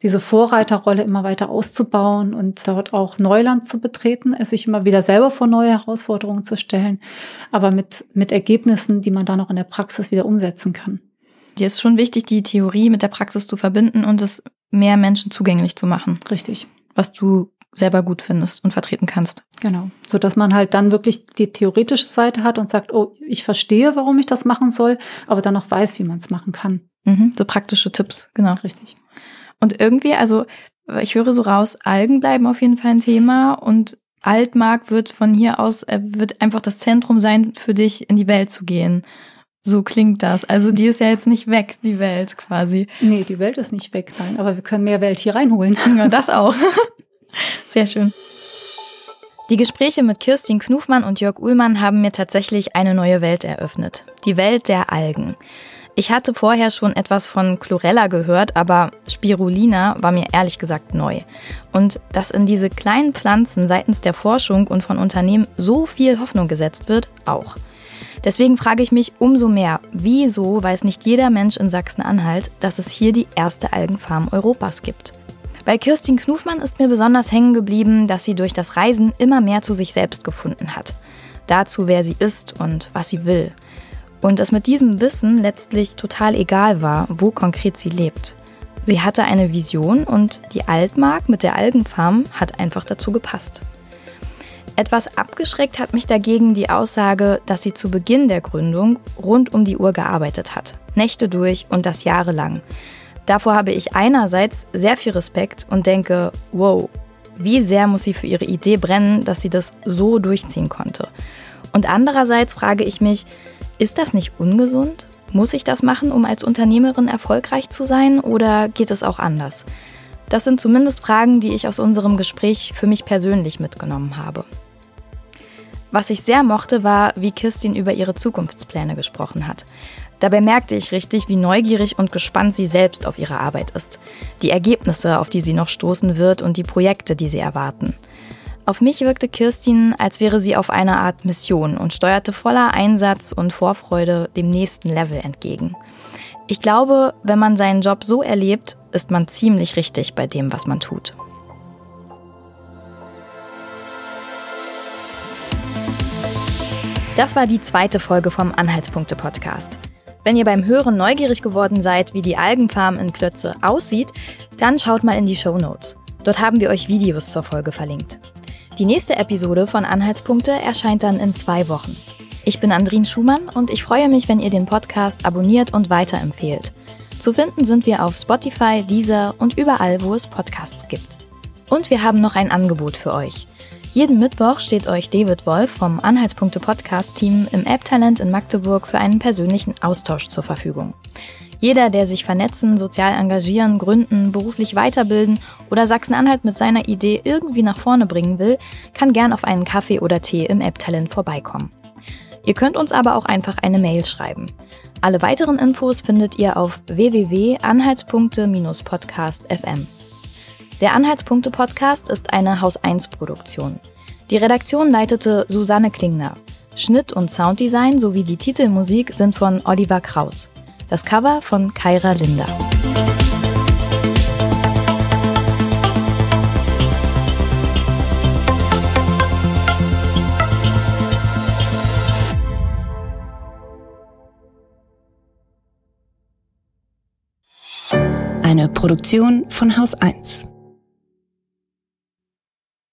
diese Vorreiterrolle immer weiter auszubauen und dort auch Neuland zu betreten, es sich immer wieder selber vor neue Herausforderungen zu stellen, aber mit, mit Ergebnissen, die man dann auch in der Praxis wieder umsetzen kann. Dir ist schon wichtig, die Theorie mit der Praxis zu verbinden und es mehr Menschen zugänglich zu machen. Richtig. Was du selber gut findest und vertreten kannst. Genau. So dass man halt dann wirklich die theoretische Seite hat und sagt, oh, ich verstehe, warum ich das machen soll, aber dann auch weiß, wie man es machen kann. Mhm, so praktische Tipps, genau. Richtig. Und irgendwie, also ich höre so raus, Algen bleiben auf jeden Fall ein Thema und Altmark wird von hier aus, äh, wird einfach das Zentrum sein, für dich in die Welt zu gehen. So klingt das. Also die ist ja jetzt nicht weg, die Welt quasi. Nee, die Welt ist nicht weg, nein, aber wir können mehr Welt hier reinholen. Ja, das auch. Sehr schön. Die Gespräche mit Kirstin Knufmann und Jörg Uhlmann haben mir tatsächlich eine neue Welt eröffnet. Die Welt der Algen. Ich hatte vorher schon etwas von Chlorella gehört, aber Spirulina war mir ehrlich gesagt neu. Und dass in diese kleinen Pflanzen seitens der Forschung und von Unternehmen so viel Hoffnung gesetzt wird, auch. Deswegen frage ich mich umso mehr, wieso weiß nicht jeder Mensch in Sachsen-Anhalt, dass es hier die erste Algenfarm Europas gibt? Bei Kirstin Knufmann ist mir besonders hängen geblieben, dass sie durch das Reisen immer mehr zu sich selbst gefunden hat. Dazu, wer sie ist und was sie will. Und es mit diesem Wissen letztlich total egal war, wo konkret sie lebt. Sie hatte eine Vision und die Altmark mit der Algenfarm hat einfach dazu gepasst. Etwas abgeschreckt hat mich dagegen die Aussage, dass sie zu Beginn der Gründung rund um die Uhr gearbeitet hat. Nächte durch und das jahrelang. Davor habe ich einerseits sehr viel Respekt und denke, wow, wie sehr muss sie für ihre Idee brennen, dass sie das so durchziehen konnte. Und andererseits frage ich mich, ist das nicht ungesund? Muss ich das machen, um als Unternehmerin erfolgreich zu sein oder geht es auch anders? Das sind zumindest Fragen, die ich aus unserem Gespräch für mich persönlich mitgenommen habe. Was ich sehr mochte, war, wie Kirstin über ihre Zukunftspläne gesprochen hat. Dabei merkte ich richtig, wie neugierig und gespannt sie selbst auf ihre Arbeit ist. Die Ergebnisse, auf die sie noch stoßen wird und die Projekte, die sie erwarten. Auf mich wirkte Kirstin, als wäre sie auf einer Art Mission und steuerte voller Einsatz und Vorfreude dem nächsten Level entgegen. Ich glaube, wenn man seinen Job so erlebt, ist man ziemlich richtig bei dem, was man tut. Das war die zweite Folge vom Anhaltspunkte-Podcast. Wenn ihr beim Hören neugierig geworden seid, wie die Algenfarm in Klötze aussieht, dann schaut mal in die Show Notes. Dort haben wir euch Videos zur Folge verlinkt. Die nächste Episode von Anhaltspunkte erscheint dann in zwei Wochen. Ich bin Andrin Schumann und ich freue mich, wenn ihr den Podcast abonniert und weiterempfehlt. Zu finden sind wir auf Spotify, Deezer und überall, wo es Podcasts gibt. Und wir haben noch ein Angebot für euch. Jeden Mittwoch steht euch David Wolf vom Anhaltspunkte Podcast Team im App-Talent in Magdeburg für einen persönlichen Austausch zur Verfügung. Jeder, der sich vernetzen, sozial engagieren, gründen, beruflich weiterbilden oder Sachsen-Anhalt mit seiner Idee irgendwie nach vorne bringen will, kann gern auf einen Kaffee oder Tee im App-Talent vorbeikommen. Ihr könnt uns aber auch einfach eine Mail schreiben. Alle weiteren Infos findet ihr auf www.anhaltspunkte-podcast.fm. Der Anhaltspunkte-Podcast ist eine Haus-1-Produktion. Die Redaktion leitete Susanne Klingner. Schnitt und Sounddesign sowie die Titelmusik sind von Oliver Kraus. Das Cover von Kyra Linder. Eine Produktion von Haus 1.